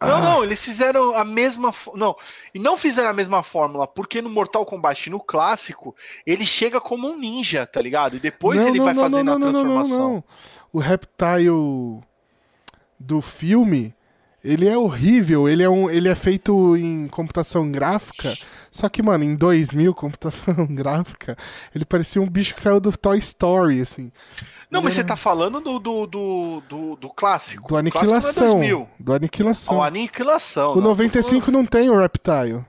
Não, Ah. não, eles fizeram a mesma. Não, e não fizeram a mesma fórmula, porque no Mortal Kombat, no clássico, ele chega como um ninja, tá ligado? E depois não, ele não, vai não, fazendo a não, não, não, transformação. não. O Reptile do filme, ele é horrível, ele é um, ele é feito em computação gráfica. Só que, mano, em 2000, [laughs] computação gráfica, ele parecia um bicho que saiu do Toy Story, assim. Não, mas você tá falando do, do, do, do, do clássico. Do clássico é Aniquilação. 2000. Do Aniquilação. Ó, aniquilação. O não, tô 95 não tem o Reptile. falando-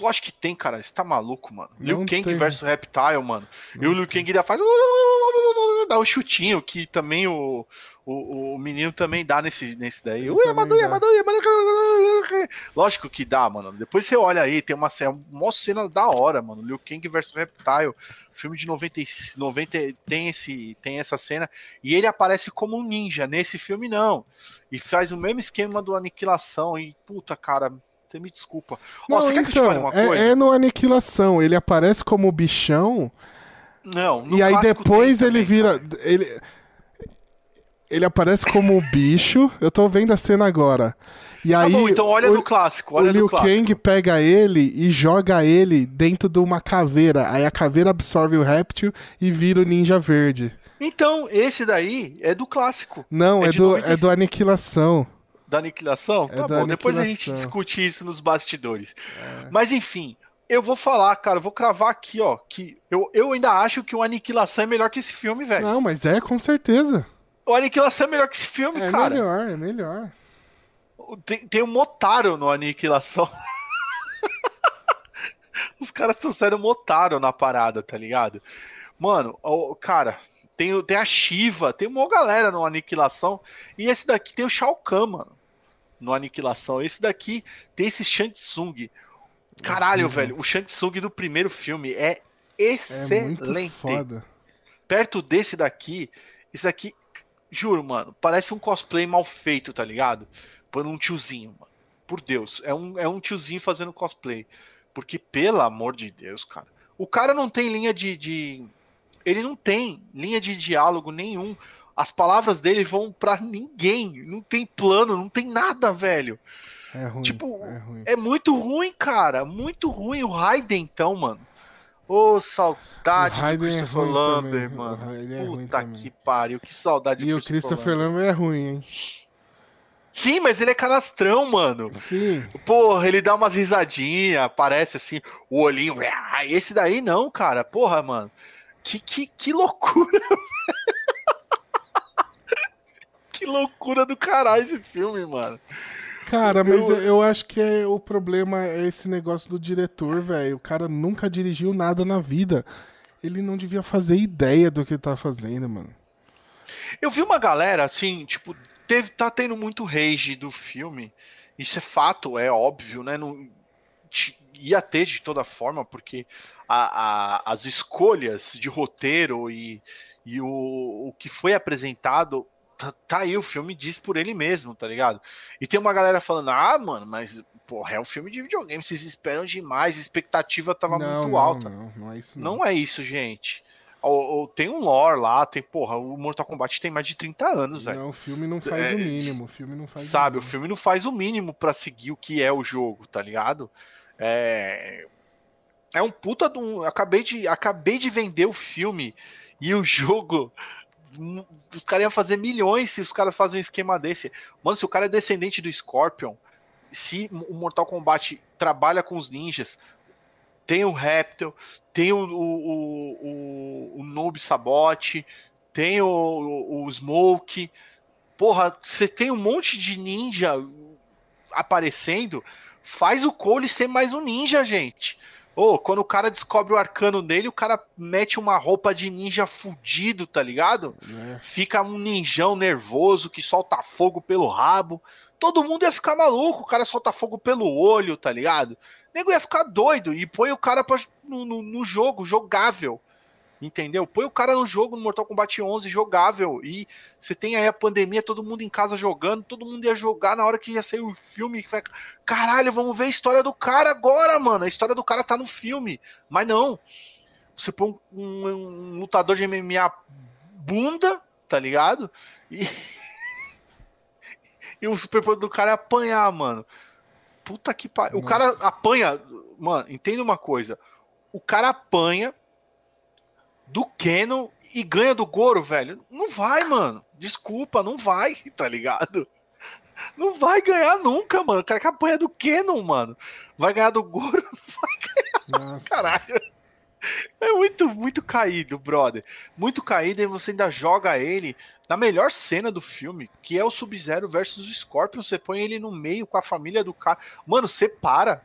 Lógico que tem, cara. Você tá maluco, mano. Não Liu Kang tem. versus Reptile, mano. e Não o Liu Kang ainda faz. [laughs] Dá o chutinho, que também o, o, o menino também dá nesse, nesse daí. Ui, Amadou. Amadou, Amadou. Lógico que dá, mano. Depois você olha aí, tem uma cena, uma cena da hora, mano. Liu Kang versus Reptile. Filme de 90, e- 90 tem, esse, tem essa cena. E ele aparece como um ninja. Nesse filme, não. E faz o mesmo esquema do Aniquilação. E, puta, cara, você me desculpa. Não, você quer que eu te fale então, uma coisa? é, é no Aniquilação. Ele aparece como bichão Não, e aí depois ele também, vira. cara. Ele, ele aparece como bicho. Eu tô vendo a cena agora. E Tá aí bom, então olha o, no clássico. o Olha Liu no clássico. Kang pega ele e joga ele dentro de uma caveira. Aí a caveira absorve o réptil e vira o ninja verde. Então, esse daí é do clássico. Não, É é, do, 95. é do Aniquilação. Da aniquilação? É Tá bom, depois a gente aniquilação. discute isso nos bastidores. É. Mas enfim, eu vou falar, cara, vou cravar aqui, ó, que eu, eu ainda acho que o Aniquilação é melhor que esse filme, velho. Não, mas é com certeza. O Aniquilação é melhor que esse filme, É cara. melhor, é melhor. Tem, tem um Motaro no Aniquilação. [laughs] Os caras trouxeram Motaro na parada, tá ligado? Mano, o, cara, tem, tem a Shiva, tem uma galera no Aniquilação. E esse daqui tem o Shao Kahn, mano. No Aniquilação. Esse daqui tem esse Shang Tsung. Caralho, Horrível. velho. O Shang Tsung do primeiro filme é É excelente. muito foda. Perto desse daqui, esse daqui, juro, mano, parece um cosplay mal feito, tá ligado? Por um tiozinho, mano. Por Deus, é um, é um tiozinho fazendo cosplay. Porque, pelo amor de Deus, cara. O cara não tem linha de. de- Ele não tem linha de diálogo nenhum. As palavras dele vão pra ninguém. Não tem plano, não tem nada, velho. É ruim. Tipo, é ruim. É muito ruim, cara. Muito ruim. O Raiden, então, mano. Ô, saudade O do é Christopher ruim Lambert, também. Mano. É Puta também. que pariu. Que saudade E o Christopher Lambert é ruim, hein? Sim, mas ele é canastrão, mano. Sim. Porra, ele dá umas risadinhas, aparece assim, o olhinho. Ah, Esse daí não, cara. Porra, mano. Que, que, que loucura. [laughs] que loucura do caralho esse filme, mano. Cara, mas Eu- eu, acho que é, o problema é esse negócio do diretor, velho. O cara nunca dirigiu nada na vida. Ele não devia fazer ideia do que tá fazendo, mano. Eu vi uma galera, assim, tipo, teve, tá tendo muito rage do filme. Isso é fato, é óbvio, né? Não, ia ter de toda forma, porque a- a- as escolhas de roteiro e, e o, o que foi apresentado. Tá, tá aí, o filme diz por ele mesmo, tá ligado? E tem uma galera falando, ah, mano, mas, porra, é um filme de videogame, vocês esperam demais, a expectativa tava não, muito não, alta. Não, não é isso. Não. Não é isso, gente. O- o- tem um lore lá, tem, porra, o Mortal Kombat tem mais de 30 anos, velho. Não, o filme não faz É, o mínimo. O filme não faz Sabe, o mínimo. filme não faz o mínimo pra seguir o que é o jogo, tá ligado? É. É um puta de um. Acabei de, acabei de vender o filme e o [laughs] jogo. Os caras iam fazer milhões se os caras fazem um esquema desse. Mano, se o cara é descendente do Scorpion, se o Mortal Kombat trabalha com os ninjas, tem o Reptil, tem o, o, o, o, Noob Sabot, tem o, o, o Smoke. Porra, você tem um monte de ninja aparecendo. Faz o Cole ser mais um ninja, gente. Ô, quando o cara descobre o arcano dele, o cara mete uma roupa de ninja fudido, tá ligado? É. Fica um ninjão nervoso que solta fogo pelo rabo. Todo mundo ia ficar maluco, o cara solta fogo pelo olho, tá ligado? O nego ia ficar doido e põe o cara pra, no, no, no jogo, jogável. Entendeu? Põe o cara no jogo, no Mortal Kombat 11, jogável. E você tem aí a pandemia, todo mundo em casa jogando, todo mundo ia jogar na hora que ia sair o filme. Que vai... Caralho, vamos ver a história do cara agora, mano. A história do cara tá no filme. Mas não. Você põe um, um, um lutador de MMA bunda, tá ligado? E, [laughs] e o superpoder do cara é apanhar, mano. Puta que pariu. O cara apanha. Mano, entenda uma coisa. O cara apanha do Keno e ganha do Goro, velho. Não vai, mano. Desculpa, não vai, tá ligado? Não vai ganhar nunca, mano. O cara que apanha do Keno, mano. Vai ganhar do Goro, [laughs] não vai ganhar. Nossa. Caralho. É muito, muito caído, brother. Muito caído e você ainda joga ele na melhor cena do filme, que é o Sub-Zero versus o Scorpion. Você põe ele no meio com a família do cara. Mano, você para.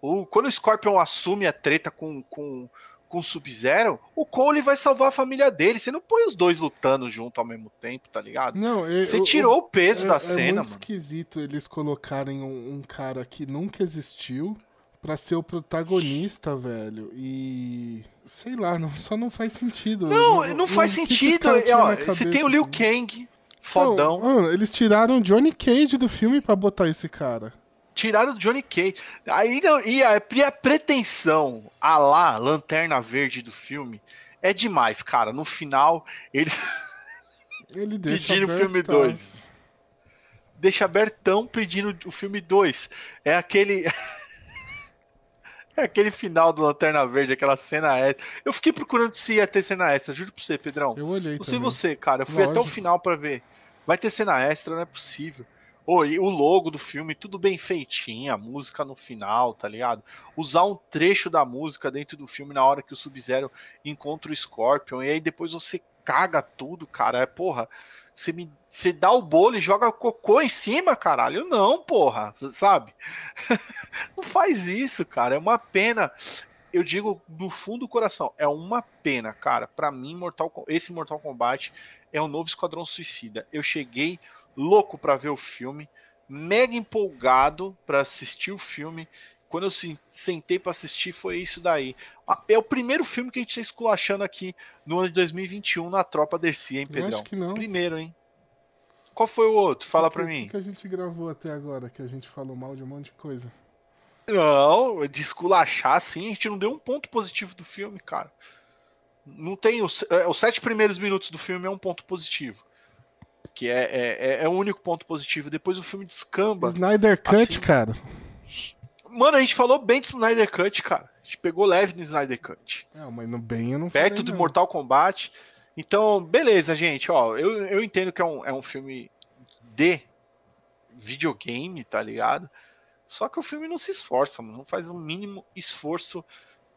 O, quando o Scorpion assume a treta com, com, com o Sub-Zero, o Cole vai salvar a família dele. Você não põe os dois lutando junto ao mesmo tempo, tá ligado? Não, é, Você tirou o, peso é, da é cena, muito mano. esquisito eles colocarem um, um cara que nunca existiu pra ser o protagonista, velho. E. Sei lá, não, só não faz sentido. Não, não, não faz sentido. Que ó, você tem o Liu Kang, fodão. Não, mano, eles tiraram Johnny Cage do filme pra botar esse cara. Tiraram o Johnny Cage. Aí, e a, e a pretensão a lá, Lanterna Verde do filme, é demais, cara. No final, ele. [laughs] Ele deixa pedindo o filme 2. Deixa abertão pedindo o filme 2. É aquele. [laughs] É aquele final do Lanterna Verde, aquela cena extra. Eu fiquei procurando se ia ter cena extra, juro pra você, Pedrão. Eu olhei. Não sei você, cara. Eu fui Lógico. até o final para ver. Vai ter cena extra, não é possível. Oh, e o logo do filme, tudo bem feitinho, a música no final, tá ligado? Usar um trecho da música dentro do filme na hora que o Sub-Zero encontra o Scorpion, e aí depois você caga tudo, cara. É, porra, você, me, você dá o bolo e joga cocô em cima, caralho. Não, porra, sabe? [laughs] Não faz isso, cara. É uma pena. Eu digo do fundo do coração, é uma pena, cara. Para mim, Mortal, esse Mortal Kombat é o novo Esquadrão Suicida. Eu cheguei louco para ver o filme, mega empolgado para assistir o filme. Quando eu sentei para assistir, foi isso daí. É o primeiro filme que a gente está esculachando aqui no ano de 2021 na Tropa Dercy, hein, Pedrão? Eu acho que não. Primeiro, hein? Qual foi o outro? Fala para mim. O que a gente gravou até agora, que a gente falou mal de um monte de coisa? Não, de esculachar, sim, a gente não deu um ponto positivo do filme, cara. Não tem. Os, é, os sete primeiros minutos do filme é um ponto positivo que é, é, é, o único ponto positivo. Depois o filme descamba. Snyder Cut, assim. cara. Mano, a gente falou bem de Snyder Cut, cara. A gente pegou leve no Snyder Cut. Não, mas no bem eu não Perto do Mortal Kombat. Então, beleza, gente. Ó, eu, eu entendo que é um, é um filme de videogame, tá ligado? Só que o filme não se esforça, mano. Não faz o um mínimo esforço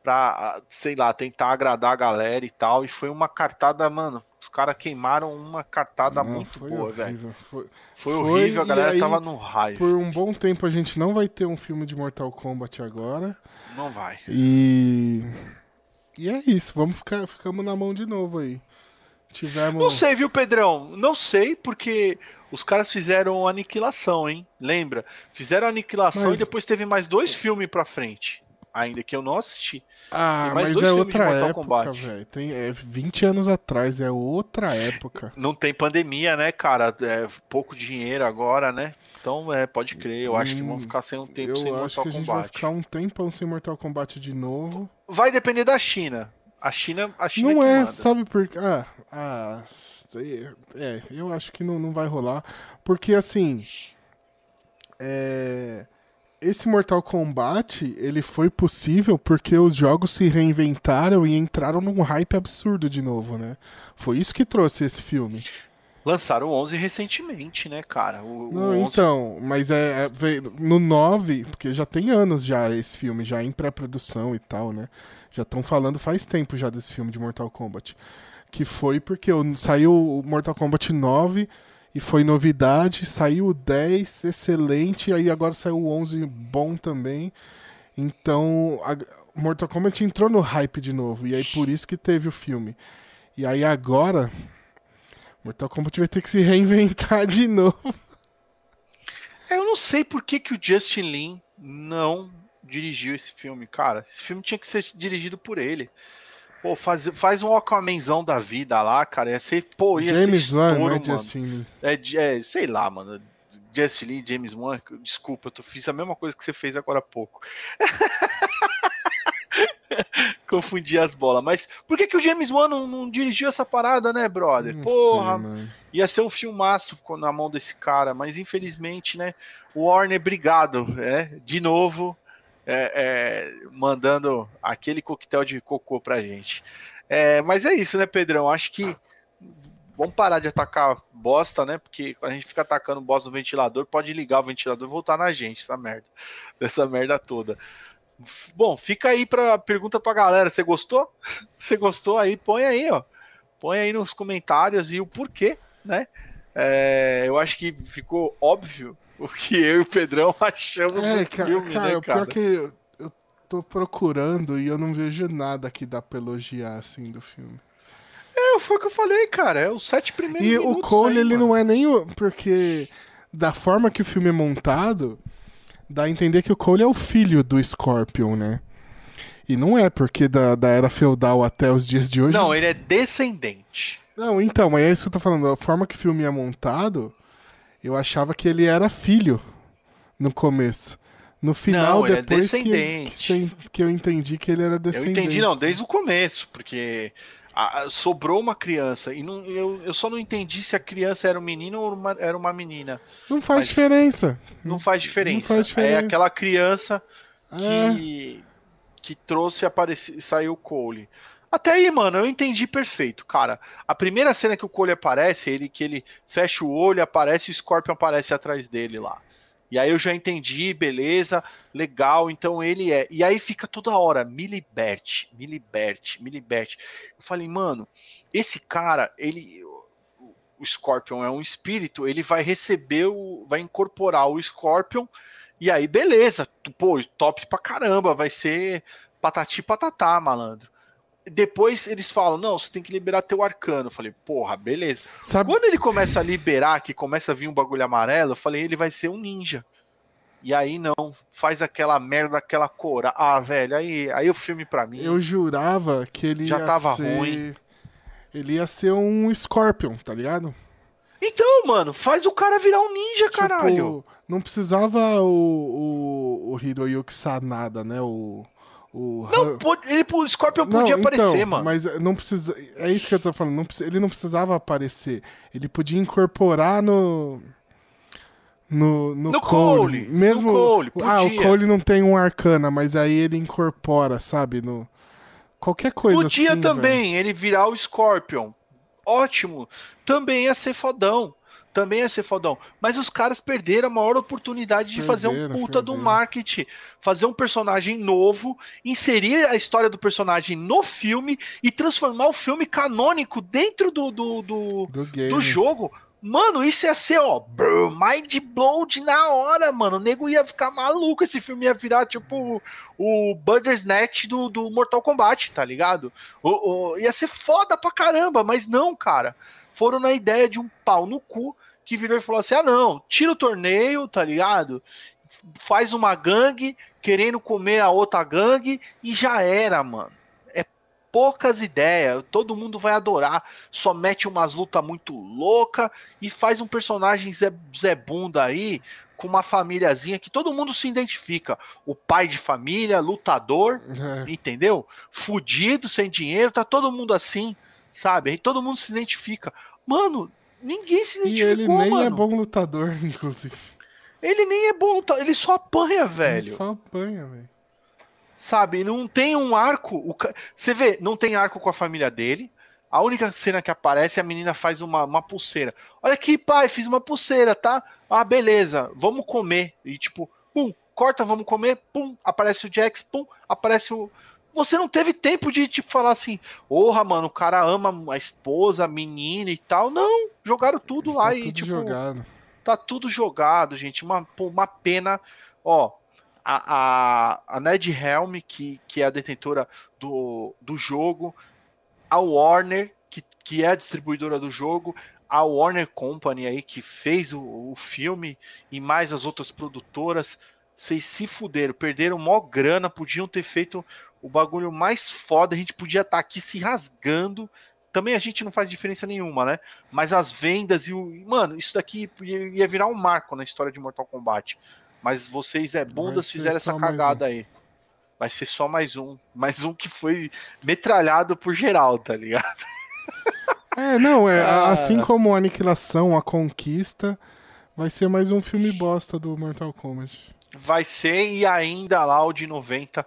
pra, sei lá, tentar agradar a galera e tal. E foi uma cartada, mano. Os caras queimaram uma cartada não, muito boa, velho. Foi, foi, horrível, a galera aí, tava no raio. Por um bom tempo a gente não vai ter um filme de Mortal Kombat agora. Não vai. E. E é isso, vamos ficar ficamos na mão de novo aí. Tivemos... Não sei, viu, Pedrão? Não sei, porque os caras fizeram Aniquilação, hein? Lembra? Fizeram Aniquilação Mas... e depois teve mais dois filmes pra frente ainda que eu não assisti. Ah, mas é outra época, velho. Tem é 20 anos atrás, é outra época. [laughs] Não tem pandemia, né, cara? É pouco dinheiro agora, né? Então, é, pode crer. Eu hum, acho que vão hum, ficar sem um tempo sem Mortal Kombat. Eu acho que a gente vai ficar um tempão sem Mortal Kombat de novo. Vai depender da China. A China, a China não é, manda. sabe por quê? Ah, ah, é, eu acho que não, não vai rolar, porque assim, é, esse Mortal Kombat, ele foi possível porque os jogos se reinventaram e entraram num hype absurdo de novo, né? Foi isso que trouxe esse filme. Lançaram o 11 recentemente, né, cara? O, Não, o 11... então, mas é, é no 9, porque já tem anos já esse filme, já em pré-produção e tal, né? Já estão falando faz tempo já desse filme de Mortal Kombat. Que foi porque saiu o Mortal Kombat 9 e foi novidade. Saiu o 10, excelente, aí agora saiu o 11, bom também. Então, a Mortal Kombat entrou no hype de novo, e aí por isso que teve o filme. E aí agora, Mortal Kombat vai ter que se [laughs] reinventar de novo. Eu não sei por que, que o Justin Lin não dirigiu esse filme, cara. Esse filme tinha que ser dirigido por ele. Pô, faz, faz um Aquamanzão da vida lá, cara. Ia ser, pô, ia James ser Wan, estouro, não é mano. Lee. É, é, sei lá, mano. Jesse Lee, James Wan, desculpa, eu fiz a mesma coisa que você fez agora há pouco. [laughs] Confundi as bolas. Mas por que, que o James Wan não, não dirigiu essa parada, né, brother? Não Porra, sei, ia ser um filmaço na mão desse cara, mas infelizmente, né? O Warner, obrigado, é, de novo, é, é, mandando aquele coquetel de cocô pra gente. É, mas é isso, né, Pedrão? Acho que vamos parar de atacar bosta, né? Porque quando a gente fica atacando bosta no ventilador, pode ligar o ventilador e voltar na gente, essa merda, dessa merda toda. Bom, fica aí pra pergunta pra galera. Você gostou? [laughs] Você gostou aí? Põe aí, ó. Põe aí nos comentários e o porquê, né? É, eu acho que ficou óbvio [laughs] o que eu e o Pedrão [laughs] achamos É, do ca- filme, cara, né, o pior cara? que eu, eu tô procurando e eu não vejo nada que dá pra elogiar, assim, do filme. É, foi o que eu falei, cara. É os sete primeiros E o Cole, aí, ele mano. não é nem o. Porque da forma que o filme é montado, dá a entender que o Cole é o filho do Scorpion, né? E não é, porque da, da era feudal até os dias de hoje. Não, ele é descendente. Não, então, mas é isso que eu tô falando. A forma que o filme é montado, eu achava que ele era filho no começo. No final, Não, é depois que, descendente. que, que eu entendi que ele era Eu descendente. entendi, não, desde o começo, porque a- a- sobrou uma criança. E não, eu, eu só não entendi se a criança era um menino ou uma- era uma menina. Não faz Mas- diferença. Não faz diferença. Não faz diferença. É aquela criança É. que, que trouxe e apareci, saiu o Cole. Até aí, mano, eu entendi perfeito, cara. A primeira cena que o Cole aparece, ele que ele fecha o olho, aparece o Scorpion aparece atrás dele lá. E aí eu já entendi, beleza, legal, então ele é. E aí fica toda hora, me liberte, me liberte, me liberte. Eu falei, mano, esse cara, ele. o- O Scorpion é um espírito, ele vai receber, o, vai incorporar o Scorpion e aí, beleza. Pô, top pra caramba. Vai ser patati patatá, malandro. Depois eles falam: não, você tem que liberar teu arcano. Eu falei, porra, beleza. Sabe, Quando ele começa a liberar, que começa a vir um bagulho amarelo, eu falei, ele vai ser um ninja. E aí não, faz aquela merda, aquela cora. Ah, velho, aí, aí o filme pra mim. eu jurava que ele Já ia tava ser... ruim. Ele ia ser um Scorpion, tá ligado? Então, mano, faz o cara virar um ninja, caralho. Tipo, não precisava o, o, o Hiroyuki Sanada, né? O, o Não, ele, o Scorpion Não, podia aparecer, então, mano. Mas não precisa. É isso que eu tô falando. não ele não precisava aparecer. Ele podia incorporar no. No, no, No Cole. Cole, Mesmo. no Cole, ah, o podia. Cole não tem um arcana, mas aí ele incorpora, sabe? No, qualquer coisa Podia assim. também ele virar o Scorpion. Ótimo. Também ia ser fodão. Também ia ser fodão. Mas os caras perderam a maior oportunidade de fazer um Perderam, puta do perderam. marketing. Fazer um personagem novo, inserir a história do personagem no filme e transformar o filme canônico dentro do, do, do, Do do jogo. Mano, isso ia ser, ó, mind blow de na hora, mano. O nego ia ficar maluco. Esse filme ia virar, tipo, o Bandersnatch do, do Mortal Kombat, tá ligado? O, o- ia ser foda pra caramba, mas não, cara. Foram na ideia de um pau no cu que virou e falou assim: ah, não, tira o torneio, tá ligado? Faz uma gangue querendo comer a outra gangue e já era, mano. É poucas ideias, todo mundo vai adorar. Só mete umas lutas muito louca e faz um personagem Zé, Zé Bunda aí com uma famíliazinha que todo mundo se identifica. O pai de família, lutador, É. [laughs] entendeu? Fudido, sem dinheiro, tá todo mundo assim, sabe? Aí todo mundo se identifica. Mano, ninguém se E identificou, ele nem mano. é bom lutador, [laughs] inclusive. Ele nem é bom, tá- ele só apanha, velho. Ele só apanha, velho. Sabe? Não tem um arco. o Você vê, não tem arco com a família dele. A única cena que aparece, a menina faz uma, uma pulseira. Olha aqui, pai, fiz uma pulseira, tá? Ah, beleza, vamos comer. E tipo, pum, corta, vamos comer, pum, aparece o Jax, pum, aparece o. Você não teve tempo de, tipo, falar assim, porra, mano, o cara ama a esposa, a menina e tal. Não, jogaram tudo lá tá e, tudo tipo, jogado. tá tudo jogado, gente. Uma, uma pena. Ó, a, a, a Ned Helm, que, que é a detentora do, do jogo, a Warner, que, que é a distribuidora do jogo, a Warner Company aí, que fez o, o filme, e mais as outras produtoras. vocês se fuderam, perderam mó grana, podiam ter feito o bagulho mais foda, a gente podia estar tá aqui se rasgando. Também a gente não faz diferença nenhuma, né? Mas as vendas e o. Mano, isso daqui ia virar um marco na história de Mortal Kombat. Mas vocês é bundas fizeram essa cagada um. aí. Vai ser só mais um. Mais um que foi metralhado por geral, tá ligado? [laughs] É, não, é ah. assim como a Aniquilação, a Conquista, vai ser mais um filme bosta do Mortal Kombat. Vai ser, e ainda lá o de 90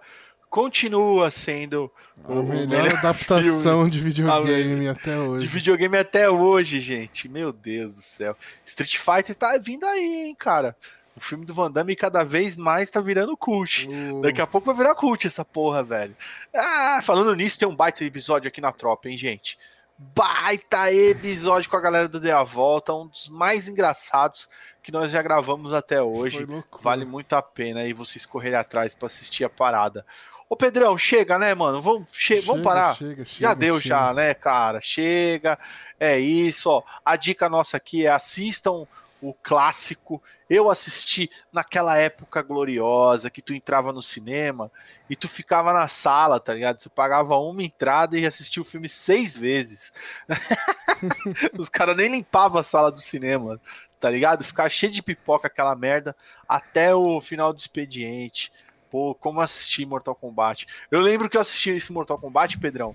continua sendo a o melhor, melhor [laughs] adaptação de videogame a, até hoje. De videogame até hoje, gente. Meu Deus do céu. Street Fighter tá vindo aí, hein, cara. O filme do Van Damme cada vez mais tá virando cult. Uh. Daqui a pouco vai virar cult essa porra, velho. Ah, falando nisso, tem um baita episódio aqui na tropa, hein, gente? Baita episódio com a galera do Dê a Volta, um dos mais engraçados que nós já gravamos até hoje. Vale muito a pena aí vocês correrem atrás para assistir a parada. Ô Pedrão, chega, né, mano? Vamos, che chega, vamos parar. Chega, chega, já deu, já, né, cara? Chega. É isso, ó. A dica nossa aqui é assistam o clássico. Eu assisti naquela época gloriosa que tu entrava no cinema e tu ficava na sala, tá ligado? Você pagava uma entrada e assistia o filme seis vezes. [laughs] Os caras nem limpavam a sala do cinema, tá ligado? Ficava cheio de pipoca aquela merda até o final do expediente. Pô, como assistir Mortal Kombat? Eu lembro que eu assisti esse Mortal Kombat, Pedrão.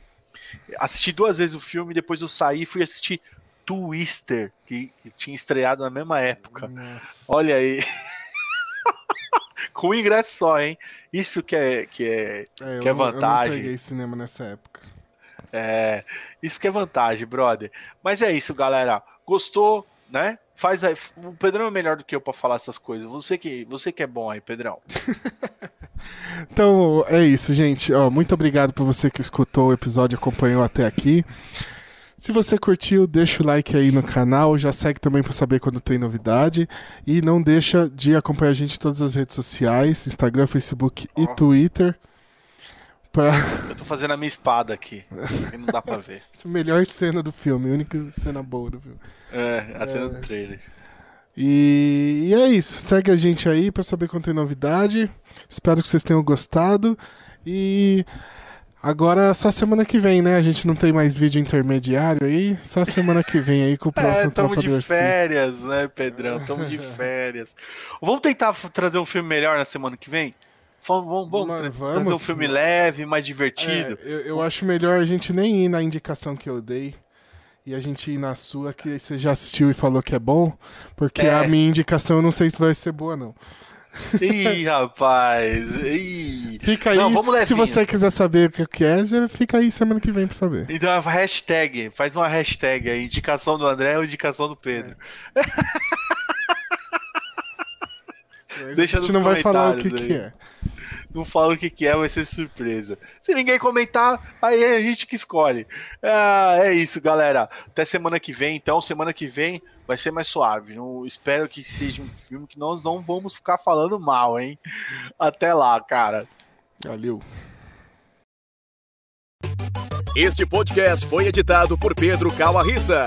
Assisti duas vezes o filme, depois eu saí e fui assistir Twister, que, que tinha estreado na mesma época. Nossa. Olha aí. [laughs] Com ingresso só, hein? Isso que é, que é, é que é vantagem. Eu não peguei cinema nessa época. É, isso que é vantagem, brother. Mas é isso, galera. Gostou, né? Faz aí. O Pedrão é melhor do que eu para falar essas coisas. Você que, você que é bom aí, Pedrão. [laughs] então, é isso, gente. Ó, muito obrigado por você que escutou o episódio e acompanhou até aqui. Se você curtiu, deixa o like aí no canal, já segue também para saber quando tem novidade e não deixa de acompanhar a gente em todas as redes sociais, Instagram, Facebook oh. e Twitter. Pra... Eu tô fazendo a minha espada aqui, e não dá pra ver. Essa é a melhor cena do filme, a única cena boa do filme. É, a é... cena do trailer. E... e é isso, segue a gente aí para saber quando tem novidade. Espero que vocês tenham gostado e Agora só semana que vem, né? A gente não tem mais vídeo intermediário aí. Só semana que vem aí com o [laughs] é, próximo é, Tropa de férias, né, Pedrão? Tamo de [laughs] férias. Vamos tentar trazer um filme melhor na semana que vem? Vamos, vamos, vamos trazer um filme leve, mais divertido. É, eu, eu acho melhor a gente nem ir na indicação que eu dei e a gente ir na sua, que você já assistiu e falou que é bom, porque é. a minha indicação eu não sei se vai ser boa, não. Ih, [laughs] rapaz. Ih. Fica aí. Não, vamos se você quiser saber o que é, já fica aí semana que vem pra saber. Então, hashtag. Faz uma hashtag aí. Indicação do André ou indicação do Pedro. É. [laughs] Deixa a gente não vai falar o que, que é não fala o que, que é, vai ser surpresa. Se ninguém comentar, aí é a gente que escolhe. Ah, é isso, galera. Até semana que vem, então. Semana que vem vai ser mais suave. Eu espero que seja um filme que nós não vamos ficar falando mal, hein? Até lá, cara. Valeu. Este podcast foi editado por Pedro Calarissa.